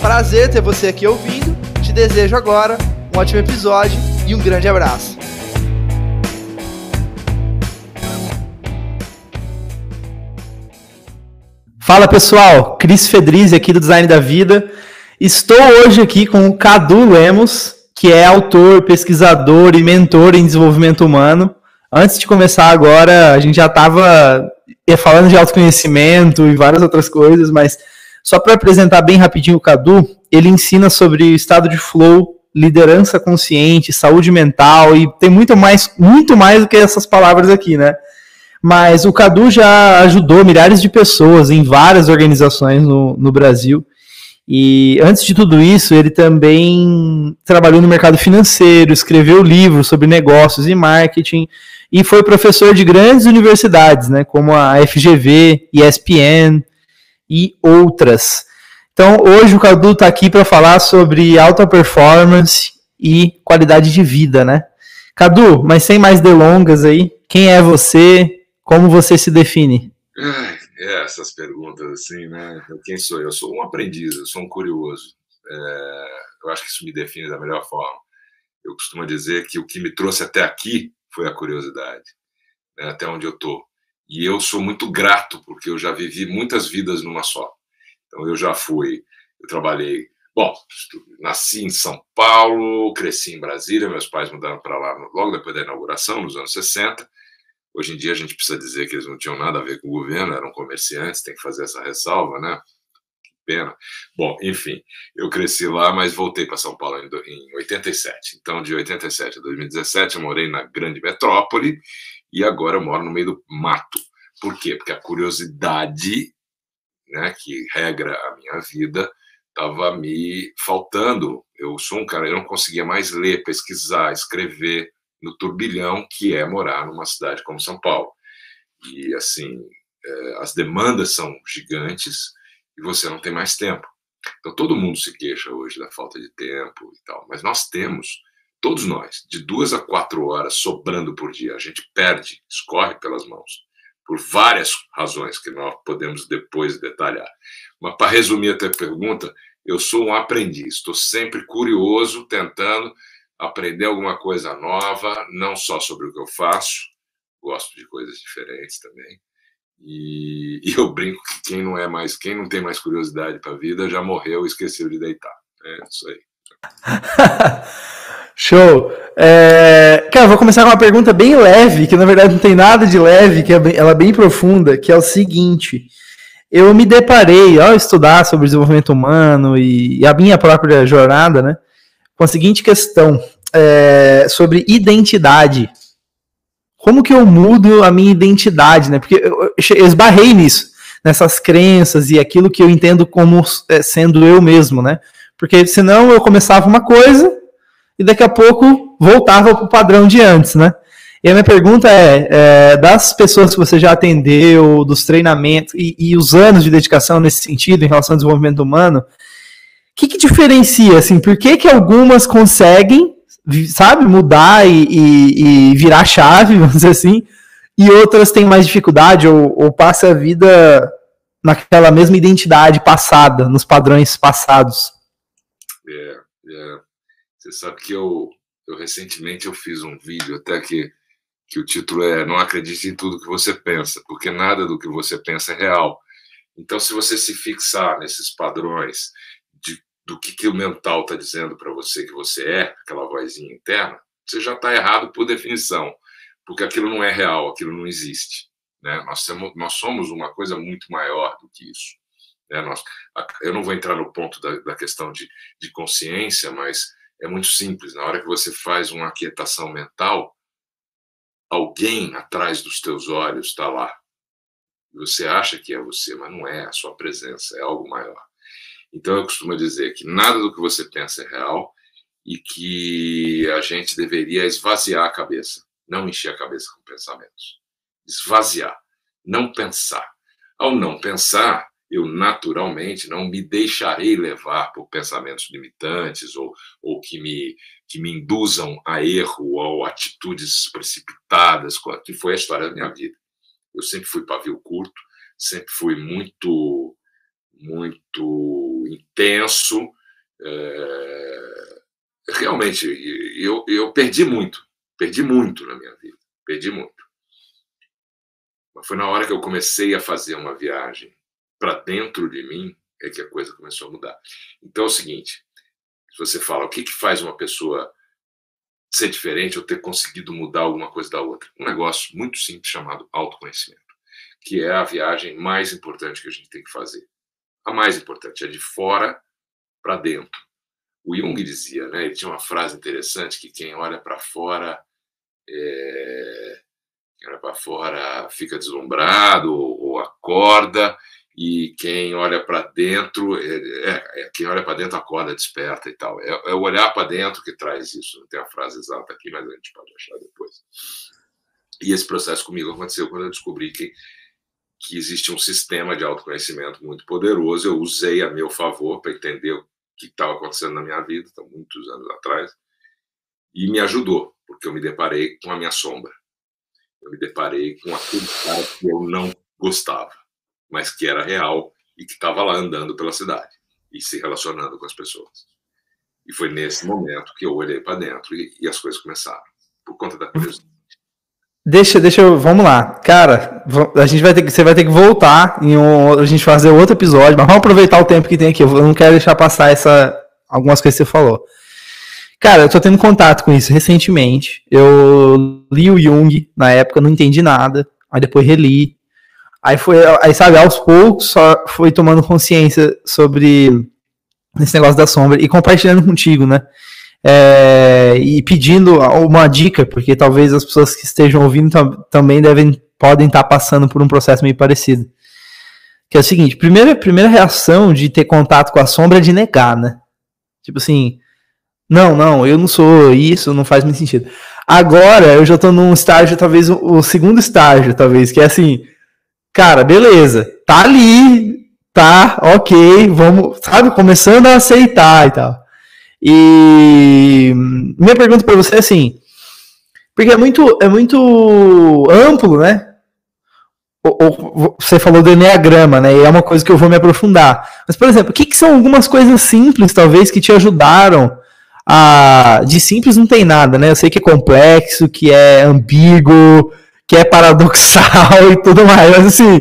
Prazer ter você aqui ouvindo. Te desejo agora um ótimo episódio e um grande abraço. Fala pessoal, Cris Fedrizzi aqui do Design da Vida. Estou hoje aqui com o Cadu Lemos, que é autor, pesquisador e mentor em desenvolvimento humano. Antes de começar agora, a gente já estava falando de autoconhecimento e várias outras coisas, mas só para apresentar bem rapidinho o Cadu, ele ensina sobre estado de flow, liderança consciente, saúde mental e tem muito mais, muito mais do que essas palavras aqui, né? Mas o Cadu já ajudou milhares de pessoas em várias organizações no, no Brasil. E antes de tudo isso, ele também trabalhou no mercado financeiro, escreveu livros sobre negócios e marketing e foi professor de grandes universidades, né, como a FGV, ESPN, e outras. Então, hoje o Cadu está aqui para falar sobre alta performance e qualidade de vida, né? Cadu, mas sem mais delongas aí, quem é você? Como você se define? É, essas perguntas assim, né? Quem sou eu? Eu sou um aprendiz, eu sou um curioso. É, eu acho que isso me define da melhor forma. Eu costumo dizer que o que me trouxe até aqui foi a curiosidade, né? até onde eu estou. E eu sou muito grato, porque eu já vivi muitas vidas numa só. Então, eu já fui, eu trabalhei. Bom, nasci em São Paulo, cresci em Brasília, meus pais mudaram para lá logo depois da inauguração, nos anos 60. Hoje em dia a gente precisa dizer que eles não tinham nada a ver com o governo, eram comerciantes, tem que fazer essa ressalva, né? Que pena. Bom, enfim, eu cresci lá, mas voltei para São Paulo em 87. Então, de 87 a 2017, eu morei na grande metrópole e agora eu moro no meio do mato. Por quê? Porque a curiosidade, né, que regra a minha vida, estava me faltando. Eu sou um cara, eu não conseguia mais ler, pesquisar, escrever no turbilhão que é morar numa cidade como São Paulo. E assim, é, as demandas são gigantes e você não tem mais tempo. Então todo mundo se queixa hoje da falta de tempo e tal, mas nós temos todos nós, de duas a quatro horas sobrando por dia. A gente perde, escorre pelas mãos, por várias razões que nós podemos depois detalhar. Mas, para resumir a tua pergunta, eu sou um aprendiz, estou sempre curioso, tentando aprender alguma coisa nova, não só sobre o que eu faço, gosto de coisas diferentes também. E, e eu brinco que quem não é mais, quem não tem mais curiosidade para a vida já morreu e esqueceu de deitar. É isso aí. Show! É, cara, vou começar com uma pergunta bem leve, que na verdade não tem nada de leve, que é bem, ela é bem profunda, que é o seguinte. Eu me deparei, ao estudar sobre desenvolvimento humano e, e a minha própria jornada, né, com a seguinte questão é, sobre identidade. Como que eu mudo a minha identidade, né? Porque eu, eu esbarrei nisso, nessas crenças e aquilo que eu entendo como é, sendo eu mesmo, né? Porque senão eu começava uma coisa e daqui a pouco voltava para o padrão de antes, né? E a minha pergunta é, é, das pessoas que você já atendeu, dos treinamentos e, e, os anos de dedicação nesse sentido em relação ao desenvolvimento humano, o que, que diferencia, assim, por que, que algumas conseguem, sabe, mudar e, e, e, virar chave, vamos dizer assim, e outras têm mais dificuldade ou, ou passa a vida naquela mesma identidade passada, nos padrões passados? É. Você sabe que eu, eu recentemente eu fiz um vídeo até que, que o título é Não acredite em tudo que você pensa, porque nada do que você pensa é real. Então, se você se fixar nesses padrões de, do que, que o mental está dizendo para você que você é, aquela vozinha interna, você já está errado por definição, porque aquilo não é real, aquilo não existe. Né? Nós, temos, nós somos uma coisa muito maior do que isso. Né? Nós, eu não vou entrar no ponto da, da questão de, de consciência, mas é muito simples. Na hora que você faz uma aquietação mental, alguém atrás dos teus olhos está lá. Você acha que é você, mas não é a sua presença, é algo maior. Então eu costumo dizer que nada do que você pensa é real e que a gente deveria esvaziar a cabeça, não encher a cabeça com pensamentos. Esvaziar, não pensar. Ao não pensar, eu naturalmente não me deixarei levar por pensamentos limitantes ou, ou que, me, que me induzam a erro ou atitudes precipitadas, que foi a história da minha vida. Eu sempre fui pavio curto, sempre fui muito, muito intenso. É... Realmente, eu, eu perdi muito, perdi muito na minha vida, perdi muito. Mas foi na hora que eu comecei a fazer uma viagem para dentro de mim é que a coisa começou a mudar. Então é o seguinte: se você fala o que, que faz uma pessoa ser diferente ou ter conseguido mudar alguma coisa da outra, um negócio muito simples chamado autoconhecimento, que é a viagem mais importante que a gente tem que fazer. A mais importante é de fora para dentro. O Jung dizia, né? Ele tinha uma frase interessante que quem olha para fora é, olha para fora fica deslumbrado ou, ou acorda e quem olha para dentro, é, é, é, quem olha para dentro acorda, desperta e tal. É, é o olhar para dentro que traz isso. Não tem a frase exata aqui, mas a gente pode achar depois. E esse processo comigo aconteceu quando eu descobri que, que existe um sistema de autoconhecimento muito poderoso. Eu usei a meu favor para entender o que estava acontecendo na minha vida, há muitos anos atrás, e me ajudou, porque eu me deparei com a minha sombra. Eu me deparei com aquele cara que eu não gostava mas que era real e que estava lá andando pela cidade e se relacionando com as pessoas. E foi nesse momento que eu olhei para dentro e, e, as coisas começaram, por conta da curiosidade. Deixa, deixa eu, vamos lá. Cara, a gente vai ter que, você vai ter que voltar em um, a gente fazer outro episódio, mas vamos aproveitar o tempo que tem aqui. Eu não quero deixar passar essa algumas coisas que você falou. Cara, eu tô tendo contato com isso recentemente. Eu li o Jung na época, não entendi nada. Aí depois reli, Aí foi, aí sabe, aos poucos só foi tomando consciência sobre esse negócio da sombra e compartilhando contigo, né? É, e pedindo uma dica, porque talvez as pessoas que estejam ouvindo também devem podem estar passando por um processo meio parecido. Que é o seguinte, primeira primeira reação de ter contato com a sombra é de negar, né? Tipo assim, não, não, eu não sou isso, não faz muito sentido. Agora eu já estou num estágio, talvez o segundo estágio, talvez, que é assim, cara, beleza, tá ali, tá, ok, vamos, sabe, começando a aceitar e tal. E minha pergunta para você é assim, porque é muito, é muito amplo, né? você falou do Enneagrama, né? E é uma coisa que eu vou me aprofundar. Mas, por exemplo, o que, que são algumas coisas simples, talvez, que te ajudaram a. De simples não tem nada, né? Eu sei que é complexo, que é ambíguo, que é paradoxal e tudo mais. Assim.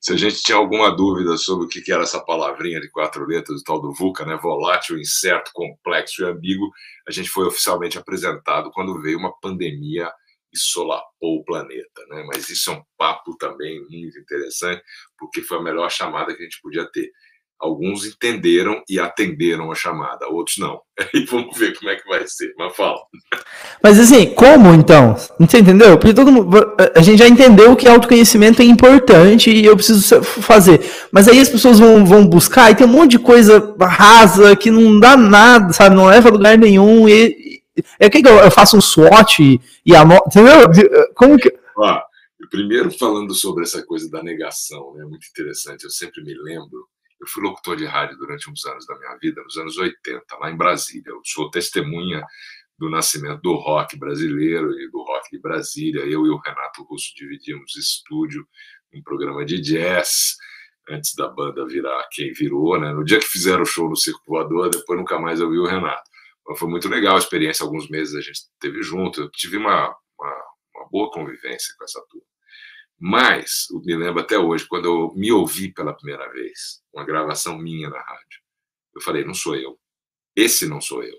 Se a gente tinha alguma dúvida sobre o que era essa palavrinha de quatro letras, o tal do VUCA, né? volátil, incerto, complexo e ambíguo, a gente foi oficialmente apresentado quando veio uma pandemia e solapou o planeta. Né? Mas isso é um papo também muito interessante, porque foi a melhor chamada que a gente podia ter. Alguns entenderam e atenderam a chamada, outros não. E vamos ver como é que vai ser. Mas fala. Mas assim, como então? Você entendeu? Porque todo mundo, a gente já entendeu que autoconhecimento é importante e eu preciso fazer. Mas aí as pessoas vão, vão buscar e tem um monte de coisa rasa que não dá nada, sabe? Não leva a lugar nenhum. E, é que eu faço um SWOT e anoto. Entendeu? Como que. Ah, primeiro falando sobre essa coisa da negação, é né? muito interessante. Eu sempre me lembro eu fui locutor de rádio durante uns anos da minha vida, nos anos 80, lá em Brasília. Eu sou testemunha do nascimento do rock brasileiro e do rock de Brasília. Eu e o Renato Russo dividimos estúdio em programa de jazz antes da banda virar quem virou, né? No dia que fizeram o show no Circo Voador, depois nunca mais eu vi o Renato. Mas foi muito legal a experiência, alguns meses a gente teve junto. Eu tive uma, uma, uma boa convivência com essa turma. Mas, me lembro até hoje, quando eu me ouvi pela primeira vez, uma gravação minha na rádio, eu falei: não sou eu. Esse não sou eu.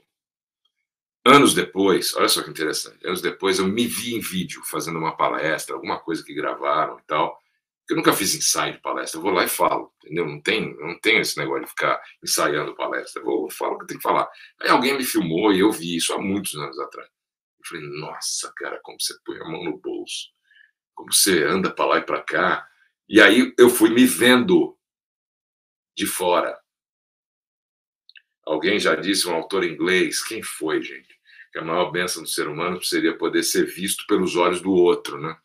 Anos depois, olha só que interessante, anos depois eu me vi em vídeo fazendo uma palestra, alguma coisa que gravaram e tal. Eu nunca fiz ensaio de palestra, eu vou lá e falo, entendeu? Não tem, não tem esse negócio de ficar ensaiando palestra, eu vou, eu falo o que eu tenho que falar. Aí alguém me filmou e eu vi isso há muitos anos atrás. Eu falei, nossa, cara, como você põe a mão no bolso como você anda para lá e para cá. E aí eu fui me vendo de fora. Alguém já disse, um autor inglês, quem foi, gente? Que a maior bênção do ser humano seria poder ser visto pelos olhos do outro, né?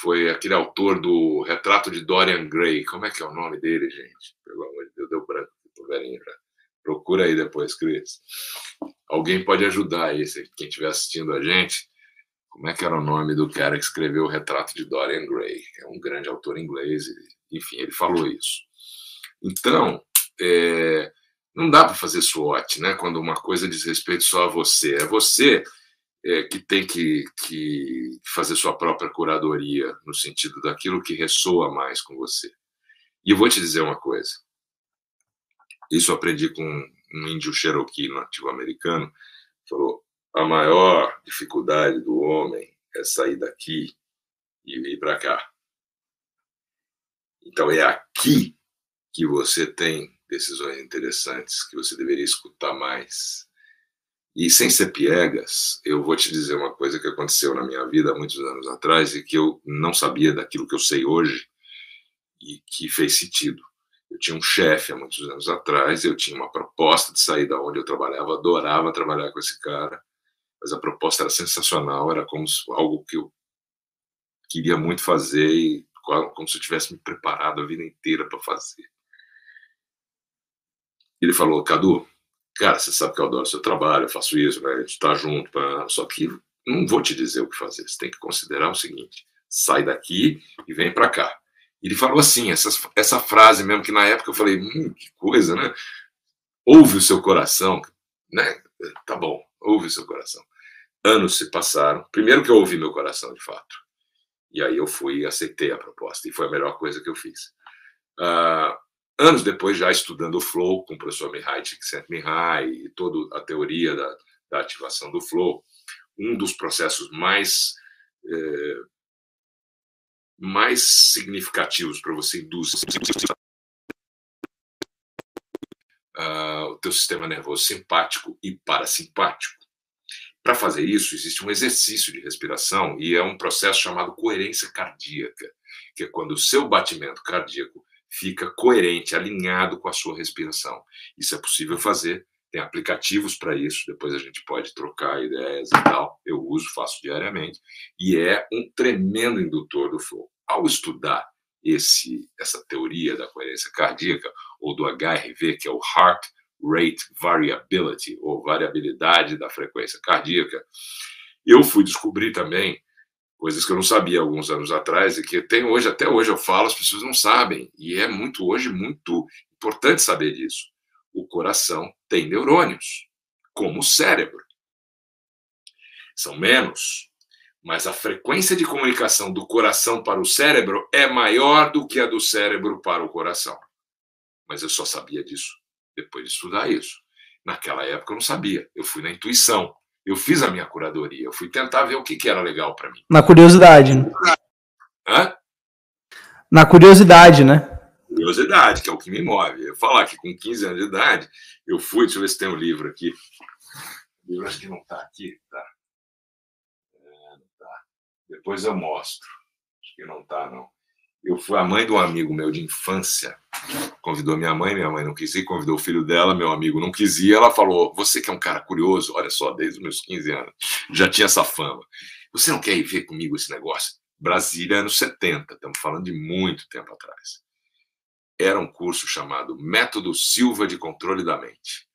Foi aquele autor do Retrato de Dorian Gray. Como é que é o nome dele, gente? Pelo amor de Deus, deu branco velhinho já. Procura aí depois, Cris. Alguém pode ajudar aí, quem estiver assistindo a gente. Como é que era o nome do cara que escreveu o Retrato de Dorian Gray? É um grande autor inglês, enfim, ele falou isso. Então, é, não dá para fazer SWOT, né? Quando uma coisa diz respeito só a você. É você é, que tem que, que fazer sua própria curadoria, no sentido daquilo que ressoa mais com você. E eu vou te dizer uma coisa. Isso aprendi com um índio Cherokee nativo americano. Falou: a maior dificuldade do homem é sair daqui e vir para cá. Então é aqui que você tem decisões interessantes que você deveria escutar mais. E sem ser piegas, eu vou te dizer uma coisa que aconteceu na minha vida há muitos anos atrás e que eu não sabia daquilo que eu sei hoje e que fez sentido. Eu tinha um chefe há muitos anos atrás, eu tinha uma proposta de sair da onde eu trabalhava, adorava trabalhar com esse cara, mas a proposta era sensacional, era como algo que eu queria muito fazer e como se eu tivesse me preparado a vida inteira para fazer. Ele falou, Cadu, cara, você sabe que eu adoro seu trabalho, eu faço isso, né? a gente está junto, pra... só que não vou te dizer o que fazer. Você tem que considerar o seguinte: sai daqui e vem para cá. Ele falou assim, essa, essa frase mesmo, que na época eu falei, hum, que coisa, né? Ouve o seu coração, né? Tá bom, ouve o seu coração. Anos se passaram. Primeiro que eu ouvi meu coração, de fato. E aí eu fui e aceitei a proposta. E foi a melhor coisa que eu fiz. Uh, anos depois, já estudando o flow com o professor Mihai Csikszentmihalyi e toda a teoria da, da, ativação do flow, um dos processos mais é, mais significativos para você induzir uh, o teu sistema nervoso simpático e parasimpático. Para fazer isso, existe um exercício de respiração e é um processo chamado coerência cardíaca, que é quando o seu batimento cardíaco fica coerente, alinhado com a sua respiração. Isso é possível fazer, tem aplicativos para isso, depois a gente pode trocar ideias e tal. Eu uso, faço diariamente, e é um tremendo indutor do flow. Ao estudar esse, essa teoria da coerência cardíaca, ou do HRV, que é o Heart Rate Variability, ou variabilidade da frequência cardíaca, eu fui descobrir também coisas que eu não sabia alguns anos atrás e que tem hoje, até hoje eu falo, as pessoas não sabem. E é muito hoje muito importante saber disso. O coração tem neurônios, como o cérebro. São menos, mas a frequência de comunicação do coração para o cérebro é maior do que a do cérebro para o coração. Mas eu só sabia disso depois de estudar isso. Naquela época eu não sabia, eu fui na intuição. Eu fiz a minha curadoria, eu fui tentar ver o que, que era legal para mim. Na curiosidade, né? Hã? Na curiosidade, né? Curiosidade, que é o que me move. Eu falar que com 15 anos de idade, eu fui, deixa eu ver se tem um livro aqui. O livro acho que não está aqui, tá? É, tá. Depois eu mostro. Acho que não está, não. Eu fui a mãe de um amigo meu de infância, convidou minha mãe, minha mãe não quis ir, convidou o filho dela, meu amigo não quis ir. Ela falou: Você que é um cara curioso, olha só, desde os meus 15 anos, já tinha essa fama. Você não quer ir ver comigo esse negócio? Brasília, anos 70, estamos falando de muito tempo atrás. Era um curso chamado Método Silva de Controle da Mente,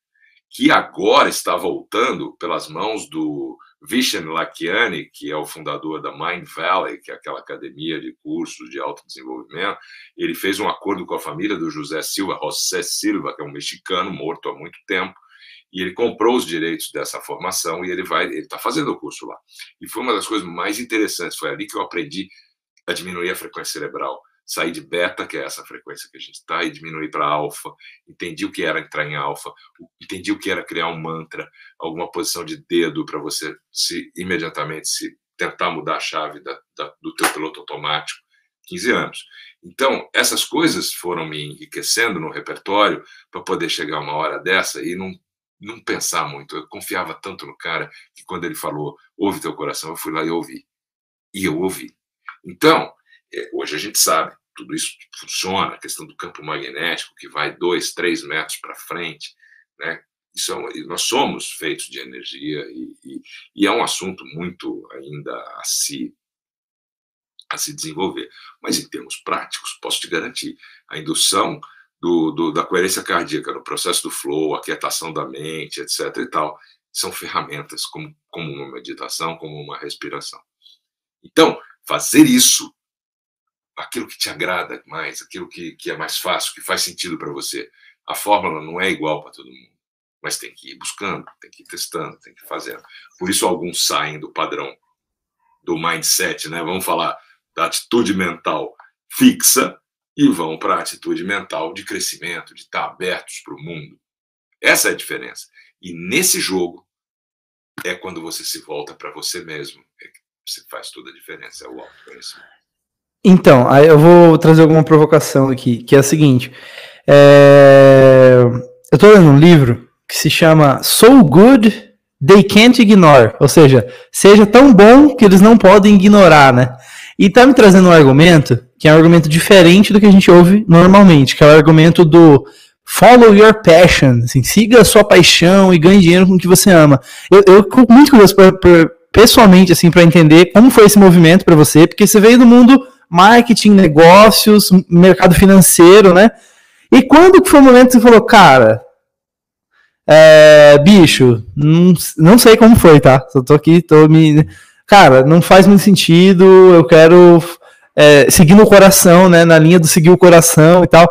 que agora está voltando pelas mãos do Vishen Lakhiani, que é o fundador da Mind Valley, que é aquela academia de cursos de autodesenvolvimento, ele fez um acordo com a família do José Silva, José Silva, que é um mexicano morto há muito tempo, e ele comprou os direitos dessa formação e ele vai, ele está fazendo o curso lá. E foi uma das coisas mais interessantes, foi ali que eu aprendi a diminuir a frequência cerebral sair de beta, que é essa frequência que a gente está, e diminuir para alfa. Entendi o que era entrar em alfa, entendi o que era criar um mantra, alguma posição de dedo para você se imediatamente se tentar mudar a chave da, da, do teu piloto automático. 15 anos. Então, essas coisas foram me enriquecendo no repertório para poder chegar uma hora dessa e não, não pensar muito. Eu confiava tanto no cara que quando ele falou, ouve teu coração, eu fui lá e ouvi. E eu ouvi. Então, é, hoje a gente sabe, tudo isso funciona, a questão do campo magnético que vai dois, três metros para frente, né? isso é, nós somos feitos de energia e, e, e, é um assunto muito ainda a se, a se desenvolver. Mas em termos práticos, posso te garantir, a indução do, do, da coerência cardíaca no processo do flow, a quietação da mente, etc. e tal, são ferramentas como, como uma meditação, como uma respiração. Então, fazer isso, aquilo que te agrada mais, aquilo que, que é mais fácil, que faz sentido para você, a fórmula não é igual para todo mundo, mas tem que ir buscando, tem que ir testando, tem que ir fazendo. Por isso, alguns saem do padrão do mindset, né? Vamos falar da atitude mental fixa e vão para a atitude mental de crescimento, de estar abertos para o mundo. Essa é a diferença. E nesse jogo é quando você se volta para você mesmo, é que você faz toda a diferença, é o autoconhecimento. Então, aí eu vou trazer alguma provocação aqui, que é a seguinte. É... Eu estou lendo um livro que se chama So Good They Can't Ignore, ou seja, seja tão bom que eles não podem ignorar, né? E tá me trazendo um argumento que é um argumento diferente do que a gente ouve normalmente, que é o argumento do follow your passion, assim, siga a sua paixão e ganhe dinheiro com o que você ama. Eu, eu muito curioso pra, pra, pessoalmente assim para entender como foi esse movimento para você, porque você veio do mundo marketing, negócios, mercado financeiro, né? E quando que foi o momento que você falou, cara, é, bicho, não, não sei como foi, tá? Só tô aqui, tô me. Cara, não faz muito sentido, eu quero é, seguir no coração, né? Na linha do seguir o coração e tal.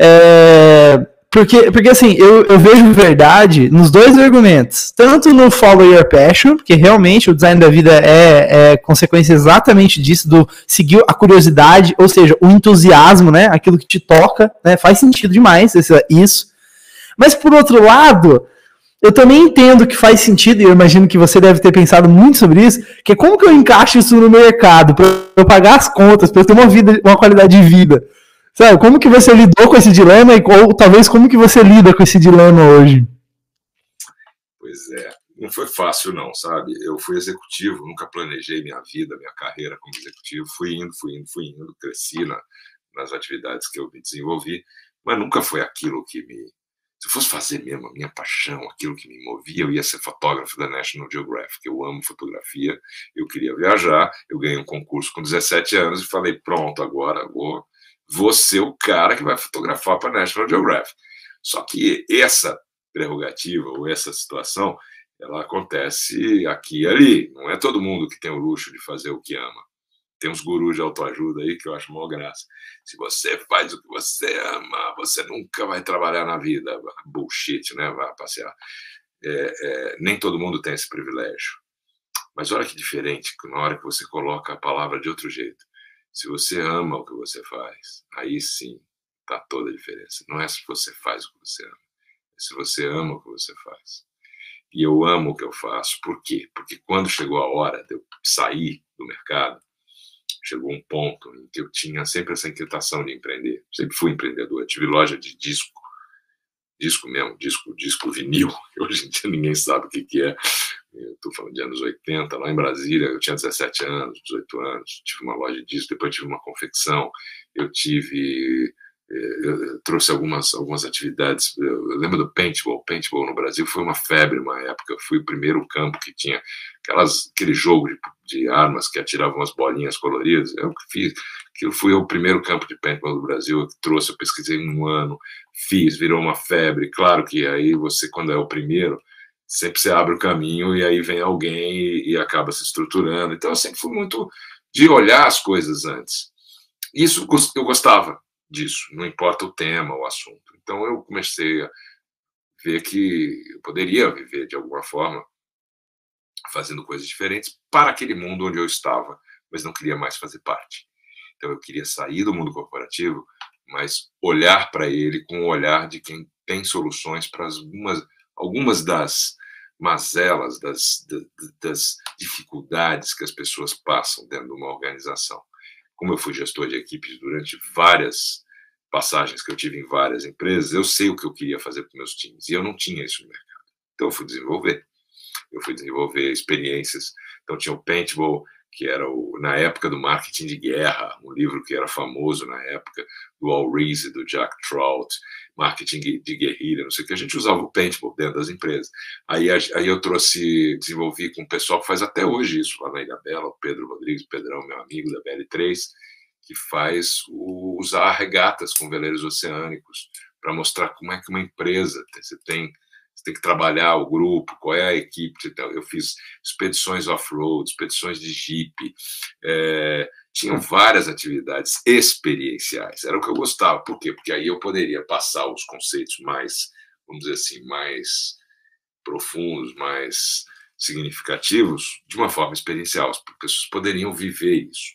É, porque, porque assim, eu, eu vejo verdade nos dois argumentos. Tanto no Follow Your Passion, porque realmente o design da vida é, é consequência exatamente disso, do seguir a curiosidade, ou seja, o entusiasmo, né? Aquilo que te toca, né? Faz sentido demais isso. Mas por outro lado, eu também entendo que faz sentido, e eu imagino que você deve ter pensado muito sobre isso, que é como que eu encaixo isso no mercado, para eu pagar as contas, para eu ter uma vida, uma qualidade de vida. Sabe, como que você lidou com esse dilema e ou talvez como que você lida com esse dilema hoje? Pois é, não foi fácil não, sabe? Eu fui executivo, nunca planejei minha vida, minha carreira como executivo, fui indo, fui indo, fui indo, cresci na, nas atividades que eu me desenvolvi, mas nunca foi aquilo que me se eu fosse fazer mesmo a minha paixão, aquilo que me movia, eu ia ser fotógrafo da National Geographic. Eu amo fotografia, eu queria viajar, eu ganhei um concurso com 17 anos e falei: pronto, agora vou vou ser o cara que vai fotografar para a National Geographic. Só que essa prerrogativa ou essa situação, ela acontece aqui e ali. Não é todo mundo que tem o luxo de fazer o que ama. Tem uns gurus de autoajuda aí que eu acho mó graça. Se você faz o que você ama, você nunca vai trabalhar na vida. Bullshit, né? Vai passear. É, é, nem todo mundo tem esse privilégio. Mas olha que diferente, na hora que você coloca a palavra de outro jeito. Se você ama o que você faz, aí sim está toda a diferença. Não é se você faz o que você ama, é se você ama o que você faz. E eu amo o que eu faço. Por quê? Porque quando chegou a hora de eu sair do mercado, chegou um ponto em que eu tinha sempre essa inquietação de empreender. Sempre fui empreendedor. Eu tive loja de disco, disco mesmo, disco, disco vinil. Hoje em dia ninguém sabe o que, que é estou falando de anos 80, lá em Brasília, eu tinha 17 anos, 18 anos, tive uma loja disso, depois tive uma confecção, eu tive, eh, eu trouxe algumas, algumas atividades, eu lembro do paintball, paintball no Brasil foi uma febre uma época, eu fui o primeiro campo que tinha aquelas, aquele jogo de, de armas que atiravam umas bolinhas coloridas, eu que fiz, que fui o primeiro campo de paintball do Brasil, eu trouxe, eu pesquisei um ano, fiz, virou uma febre, claro que aí você, quando é o primeiro, sempre você abre o caminho e aí vem alguém e, e, acaba se estruturando. Então eu sempre fui muito de olhar as coisas antes. Isso eu gostava disso, não importa o tema, o assunto. Então eu comecei a ver que eu poderia viver de alguma forma fazendo coisas diferentes para aquele mundo onde eu estava, mas não queria mais fazer parte. Então eu queria sair do mundo corporativo, mas olhar para ele com o olhar de quem tem soluções para algumas algumas das mazelas, das, das dificuldades que as pessoas passam dentro de uma organização. Como eu fui gestor de equipes durante várias passagens que eu tive em várias empresas, eu sei o que eu queria fazer com meus times e eu não tinha isso no mercado. Então eu fui desenvolver. Eu fui desenvolver experiências. Então tinha o paintball, que era o, na época do marketing de guerra, um livro que era famoso na época, do Al Ries, do Jack Trout, marketing de guerrilha, não sei o que, a gente usava o Paintball dentro das empresas. Aí, aí eu trouxe, desenvolvi com o pessoal que faz até hoje isso, lá na Ilha Bela, o Pedro Rodrigues, o Pedrão, meu amigo da BL3, que faz o, usar regatas com veleiros oceânicos para mostrar como é que uma empresa, você tem você tem que trabalhar o grupo, qual é a equipe. Eu fiz expedições off-road, expedições de jeep, é, tinham várias atividades experienciais. Era o que eu gostava. Por quê? Porque aí eu poderia passar os conceitos mais, vamos dizer assim, mais profundos, mais significativos, de uma forma experiencial. As pessoas poderiam viver isso.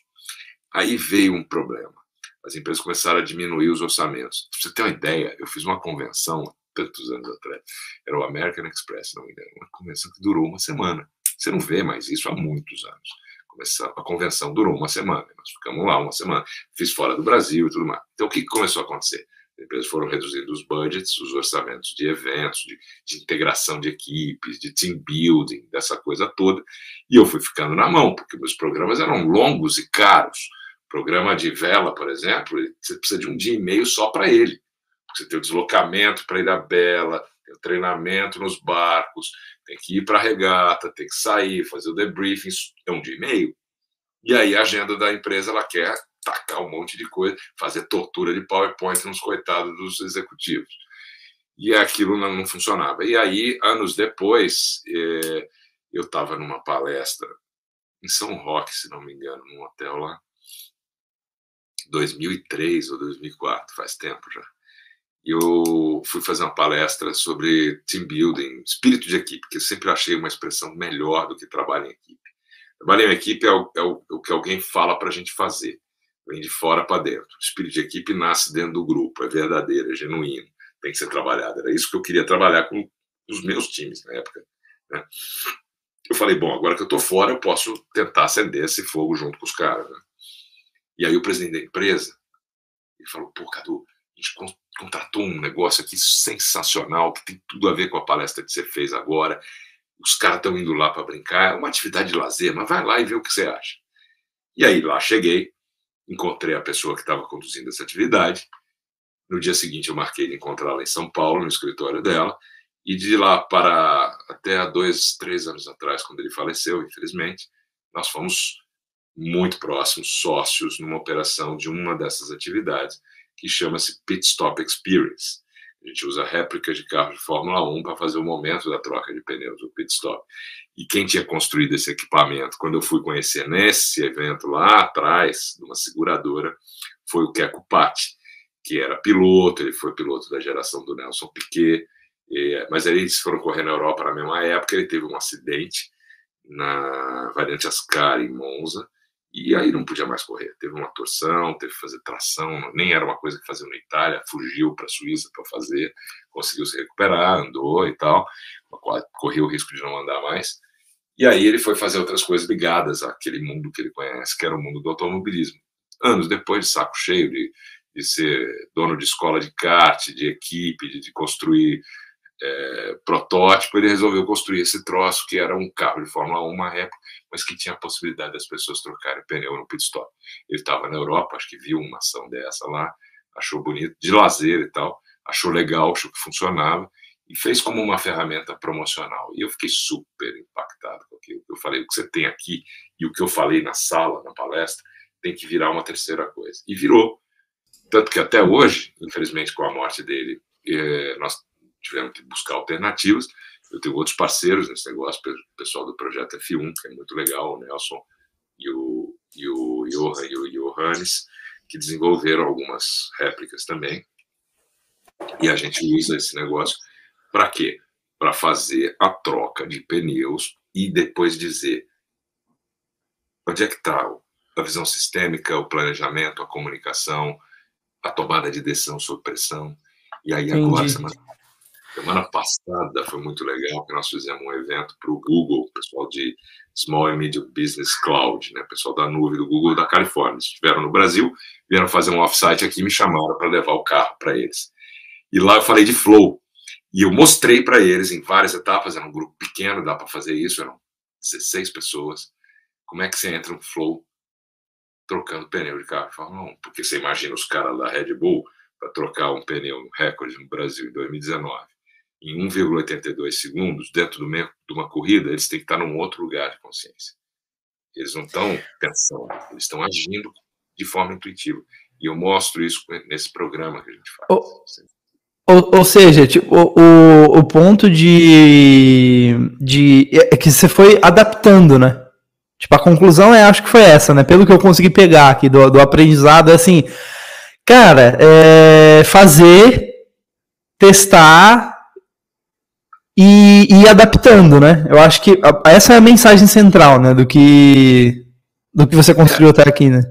Aí veio um problema. As empresas começaram a diminuir os orçamentos. Pra você ter uma ideia, eu fiz uma convenção tantos anos atrás. Era o American Express, não me engano. Uma convenção que durou uma semana. Você não vê mais isso há muitos anos. A convenção durou uma semana. Nós ficamos lá uma semana. Fiz fora do Brasil e tudo mais. Então, o que começou a acontecer? As empresas foram reduzindo os budgets, os orçamentos de eventos, de, de, integração de equipes, de team building, dessa coisa toda. E eu fui ficando na mão, porque meus programas eram longos e caros. Programa de vela, por exemplo, você precisa de um dia e meio só para ele. Você tem o deslocamento para ir à Bela, tem o treinamento nos barcos, tem que ir para a regata, tem que sair, fazer o debriefing, é um dia e meio. E aí a agenda da empresa ela quer tacar um monte de coisa, fazer tortura de PowerPoint nos coitados dos executivos. E aquilo não, não funcionava. E aí, anos depois, é, eu estava numa palestra em São Roque, se não me engano, num hotel lá, 2003 ou 2004, faz tempo já eu fui fazer uma palestra sobre team building, espírito de equipe, que eu sempre achei uma expressão melhor do que trabalho em equipe. Trabalho em equipe é o, é o, é o que alguém fala para a gente fazer, vem de fora para dentro. O espírito de equipe nasce dentro do grupo, é verdadeiro, é genuíno, tem que ser trabalhado. Era isso que eu queria trabalhar com os meus times na época. Né? Eu falei, bom, agora que eu estou fora, eu posso tentar acender esse fogo junto com os caras. Né? E aí o presidente da empresa ele falou, pô, Cadu, a gente contratou um negócio aqui sensacional, que tem tudo a ver com a palestra que você fez agora. Os caras estão indo lá para brincar, é uma atividade de lazer, mas vai lá e vê o que você acha. E aí lá cheguei, encontrei a pessoa que estava conduzindo essa atividade. No dia seguinte eu marquei de encontrá-la em São Paulo, no escritório dela, e de lá para até há dois, três anos atrás, quando ele faleceu, infelizmente, nós fomos muito próximos, sócios, numa operação de uma dessas atividades que chama-se Pit Stop Experience. A gente usa réplicas de carros de Fórmula 1 para fazer o momento da troca de pneus, o pit stop. E quem tinha construído esse equipamento, quando eu fui conhecer nesse evento lá atrás, numa seguradora, foi o Keco Patti, que era piloto, ele foi piloto da geração do Nelson Piquet, mas eles foram correr na Europa na mesma época, ele teve um acidente na variante Ascari, em Monza, e aí não podia mais correr. Teve uma torção, teve que fazer tração, nem era uma coisa que fazia na Itália, fugiu para a Suíça para fazer, conseguiu se recuperar, andou e tal, correu o risco de não andar mais. E aí ele foi fazer outras coisas ligadas àquele mundo que ele conhece, que era o mundo do automobilismo. Anos depois, de saco cheio de, de ser dono de escola de kart, de equipe, de, de construir é, protótipo, ele resolveu construir esse troço, que era um carro de Fórmula 1 uma época, mas que tinha a possibilidade das pessoas trocarem pneu no pit stop. Ele estava na Europa, acho que viu uma ação dessa lá, achou bonito, de lazer e tal, achou legal, achou que funcionava, e fez como uma ferramenta promocional. E eu fiquei super impactado com aquilo. Eu falei, o que você tem aqui e o que eu falei na sala, na palestra, tem que virar uma terceira coisa. E virou. Tanto que até hoje, infelizmente com a morte dele, eh, nós tivemos que buscar alternativas. Eu tenho outros parceiros nesse negócio, o pessoal do projeto F1, que é muito legal, o Nelson e o, e o Johan e o Johannes, que desenvolveram algumas réplicas também. E a gente usa esse negócio para quê? Para fazer a troca de pneus e depois dizer onde é que está a visão sistêmica, o planejamento, a comunicação, a tomada de decisão sob pressão. E aí agora, semana Semana passada foi muito legal que nós fizemos um evento para o Google, pessoal de Small and Medium Business Cloud, né, pessoal da nuvem do Google da Califórnia. Estiveram no Brasil, vieram fazer um offsite aqui e me chamaram para levar o carro para eles. E lá eu falei de Flow. E eu mostrei para eles em várias etapas, era um grupo pequeno, dá para fazer isso, eram 16 pessoas, como é que você entra um flow trocando pneu de carro Fórmula 1? Porque você imagina os caras da Red Bull para trocar um pneu recorde no Brasil em 2019 em 1,82 segundos dentro do meio de uma corrida, eles têm que estar num outro lugar de consciência. Eles não estão pensando, eles estão agindo de forma intuitiva. E eu mostro isso nesse programa que a gente faz. Ou, ou, ou seja, tipo, o, o ponto de, de. É que você foi adaptando, né? Tipo, a conclusão é, acho que foi essa, né? Pelo que eu consegui pegar aqui do, do aprendizado, é assim, cara, é fazer, testar e ir adaptando, né? Eu acho que essa é a mensagem central, né? Do que, do que você construiu até aqui, né?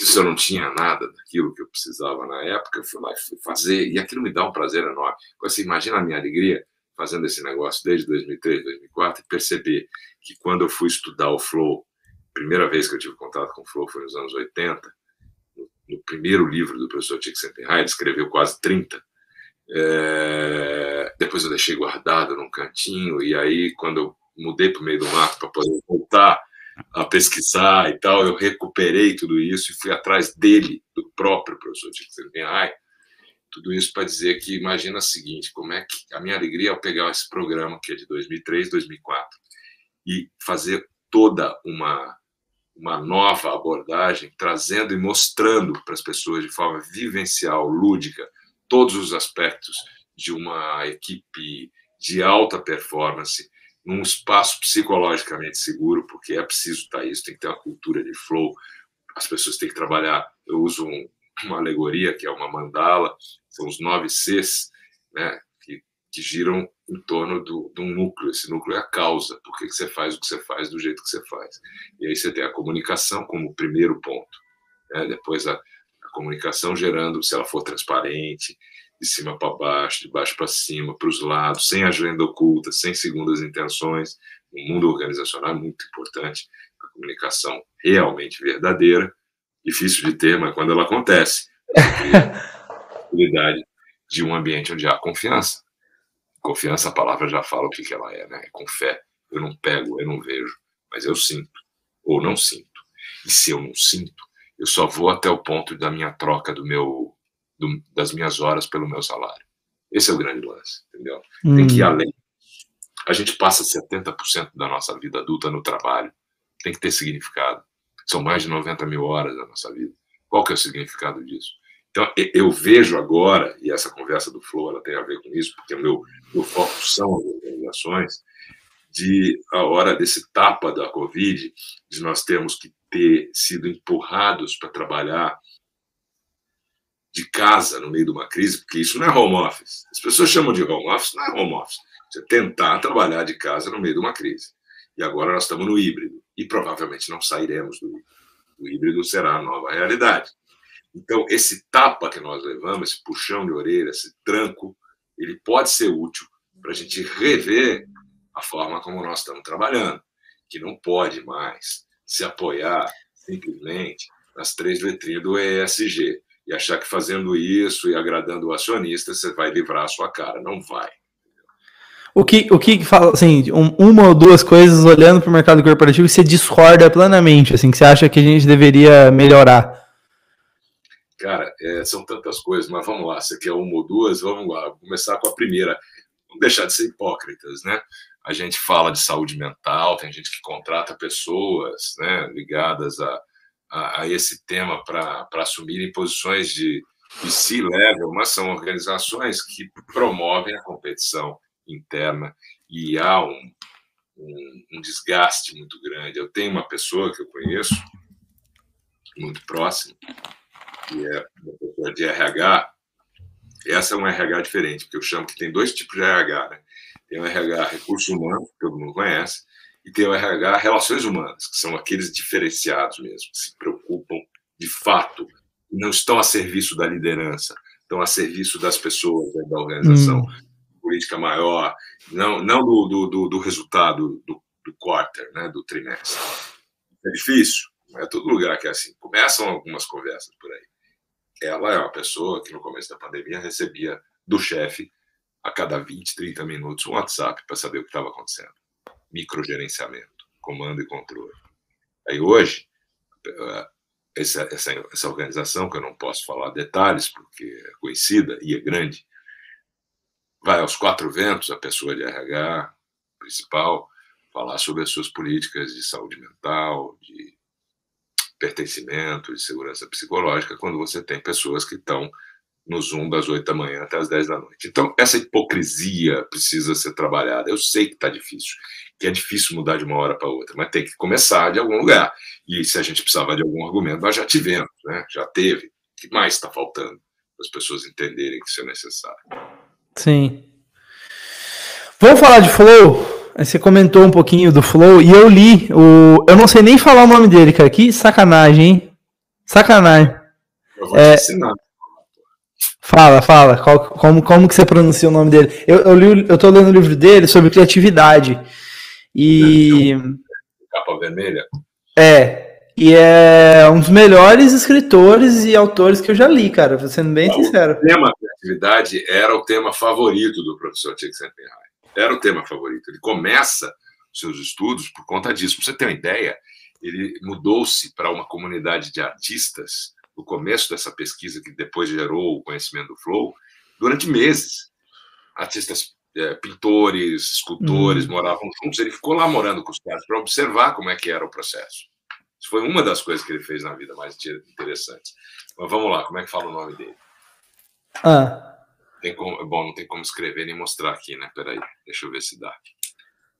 Isso eu não tinha nada daquilo que eu precisava na época, eu fui lá e fui fazer, e aquilo me dá um prazer enorme. Você imagina a minha alegria fazendo esse negócio desde 2003, 2004 e perceber que quando eu fui estudar o Flow, primeira vez que eu tive contato com o Flow foi nos anos 80, no, primeiro livro do professor Csikszentmihalyi, ele escreveu quase 30. É, depois eu deixei guardado num cantinho e aí quando eu mudei para o meio do mato para poder voltar a pesquisar e tal, eu recuperei tudo isso e fui atrás dele, do próprio professor Csikszentmihalyi, tudo isso para dizer que imagina o seguinte, como é que a minha alegria ao pegar esse programa que é de 2003, 2004 e fazer toda uma uma nova abordagem, trazendo e mostrando para as pessoas de forma vivencial, lúdica, todos os aspectos de uma equipe de alta performance, num espaço psicologicamente seguro, porque é preciso estar isso, tem que ter uma cultura de flow, as pessoas têm que trabalhar. Eu uso um, uma alegoria que é uma mandala, são os nove Cs, né, que, que giram em torno do, de um núcleo. Esse núcleo é a causa, por que você faz o que você faz do jeito que você faz. E aí você tem a comunicação como primeiro ponto. Né? Depois a comunicação gerando, se ela for transparente, de cima para baixo, de baixo para cima, para os lados, sem agenda oculta, sem segundas intenções. No mundo organizacional é muito importante a comunicação realmente verdadeira, difícil de ter, mas quando ela acontece, a possibilidade de um ambiente onde há confiança. Confiança, a palavra já fala o que, que ela é, né? É com fé. Eu não pego, eu não vejo, mas eu sinto, ou não sinto. E se eu não sinto, eu só vou até o ponto da minha troca do meu, do, das minhas horas pelo meu salário. Esse é o grande lance, entendeu? Hum. Tem que ir hum. além. A gente passa 70% da nossa vida adulta no trabalho. Tem que ter significado. São mais de 90 mil horas da nossa vida. Qual que é o significado disso? Então, eu vejo agora, e essa conversa do ela tem a ver com isso, porque o meu, meu foco são as organizações, de a hora desse tapa da Covid, de nós termos que ter sido empurrados para trabalhar de casa no meio de uma crise, porque isso não é home office. As pessoas chamam de home office, não é home office. Você tentar trabalhar de casa no meio de uma crise. E agora nós estamos no híbrido, e provavelmente não sairemos do híbrido. O híbrido será a nova realidade. Então, esse tapa que nós levamos, esse puxão de orelha, esse tranco, ele pode ser útil para a gente rever a forma como nós estamos trabalhando, que não pode mais se apoiar simplesmente nas três letrinhas do ESG e achar que fazendo isso e agradando o acionista você vai livrar a sua cara. Não vai. O que, o que fala, assim, um, uma ou duas coisas olhando para o mercado corporativo você discorda plenamente, assim, que você acha que a gente deveria melhorar? Cara, é, são tantas coisas, mas vamos lá. Você quer uma ou duas? Vamos lá. Vou começar com a primeira. Vamos deixar de ser hipócritas, né? A gente fala de saúde mental, tem gente que contrata pessoas né, ligadas a, a, a esse tema para assumirem posições de, de C-level, mas são organizações que promovem a competição interna e há um, um, um desgaste muito grande. Eu tenho uma pessoa que eu conheço, muito próximo, que é uma pessoa de RH, essa é um RH diferente, porque eu chamo que tem dois tipos de RH. Né? Tem o RH recursos humanos, que todo mundo conhece, e tem o RH relações humanas, que são aqueles diferenciados mesmo, que se preocupam de fato, não estão a serviço da liderança, estão a serviço das pessoas né, da organização. Hum. Política maior, não, não do, do, do resultado do, do quarter, né, do trimestre. É difícil, não é todo lugar que é assim. Começam algumas conversas por aí ela é uma pessoa que no começo da pandemia recebia do chefe a cada 20, 30 minutos um WhatsApp para saber o que estava acontecendo. Microgerenciamento, comando e controle. Aí hoje, essa, essa, essa organização, que eu não posso falar detalhes, porque é conhecida e é grande, vai aos quatro ventos, a pessoa de RH principal, falar sobre as suas políticas de saúde mental, de pertencimento, de segurança psicológica, quando você tem pessoas que estão no Zoom das 8 da manhã até as 10 da noite. Então, essa hipocrisia precisa ser trabalhada. Eu sei que está difícil, que é difícil mudar de uma hora para outra, mas tem que começar de algum lugar. E se a gente precisava de algum argumento, nós já tivemos, né? já teve. O que mais está faltando para as pessoas entenderem que isso é necessário? Sim. Vamos falar de Flow? Você comentou um pouquinho do Flow e eu li o. Eu não sei nem falar o nome dele, cara. Que sacanagem, hein? Sacanagem. Eu vou é... te ensinar. Fala, fala. Qual, como, como que você pronuncia o nome dele? Eu, eu, li, eu tô lendo o livro dele sobre criatividade. E. Capa vermelha? É. E é um dos melhores escritores e autores que eu já li, cara, sendo bem sincero. O tema criatividade era o tema favorito do professor Csikszentmihalyi. Era o tema favorito. Ele começa seus estudos por conta disso. Para você ter uma ideia, ele mudou-se para uma comunidade de artistas no começo dessa pesquisa, que depois gerou o conhecimento do Flow, durante meses. Artistas, é, pintores, escultores uhum. moravam juntos. Ele ficou lá morando com os caras para observar como é que era o processo. Isso foi uma das coisas que ele fez na vida mais interessantes. Mas vamos lá, como é que fala o nome dele? Ah. Tem como, bom, não tem como escrever nem mostrar aqui, né? Peraí, deixa eu ver se dá.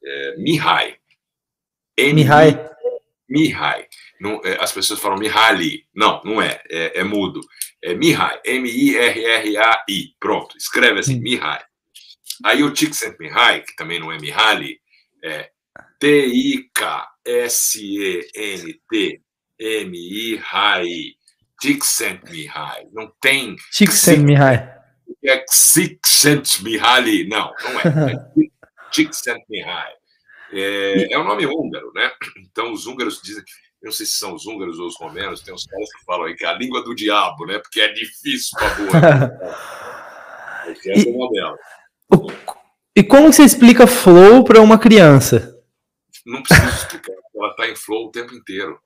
É, Mihai. Mihai. Mihai. Não, é, as pessoas falam Mihaly. Não, não é. É, é mudo. É Mihai. M-I-R-R-A-I. Pronto. Escreve assim. Mihai. Aí o Csikszentmihalyi, que também não é Mihaly, é T-I-K-S-E-N-T-M-I-H-I. Csikszentmihalyi. Não tem... Csikszentmihalyi. É Csikszentmihalyi. Não, não é. É Csikszentmihalyi. É, é um nome húngaro, né? Então os húngaros dizem, eu não sei se são os húngaros ou os romenos, tem uns caras que falam aí que é a língua do diabo, né? Porque é difícil para boa. Essa é uma delas. E como você explica flow para uma criança? Não preciso explicar, ela está em flow o tempo inteiro.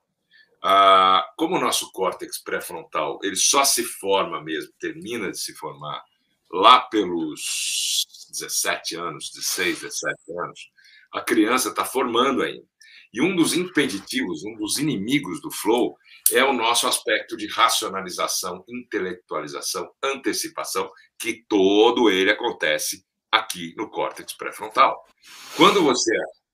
Ah, como o nosso córtex pré-frontal ele só se forma mesmo, termina de se formar lá pelos 17 anos, 16, 17 anos, a criança está formando ainda. E um dos impeditivos, um dos inimigos do flow é o nosso aspecto de racionalização, intelectualização, antecipação, que todo ele acontece aqui no córtex pré-frontal. Quando você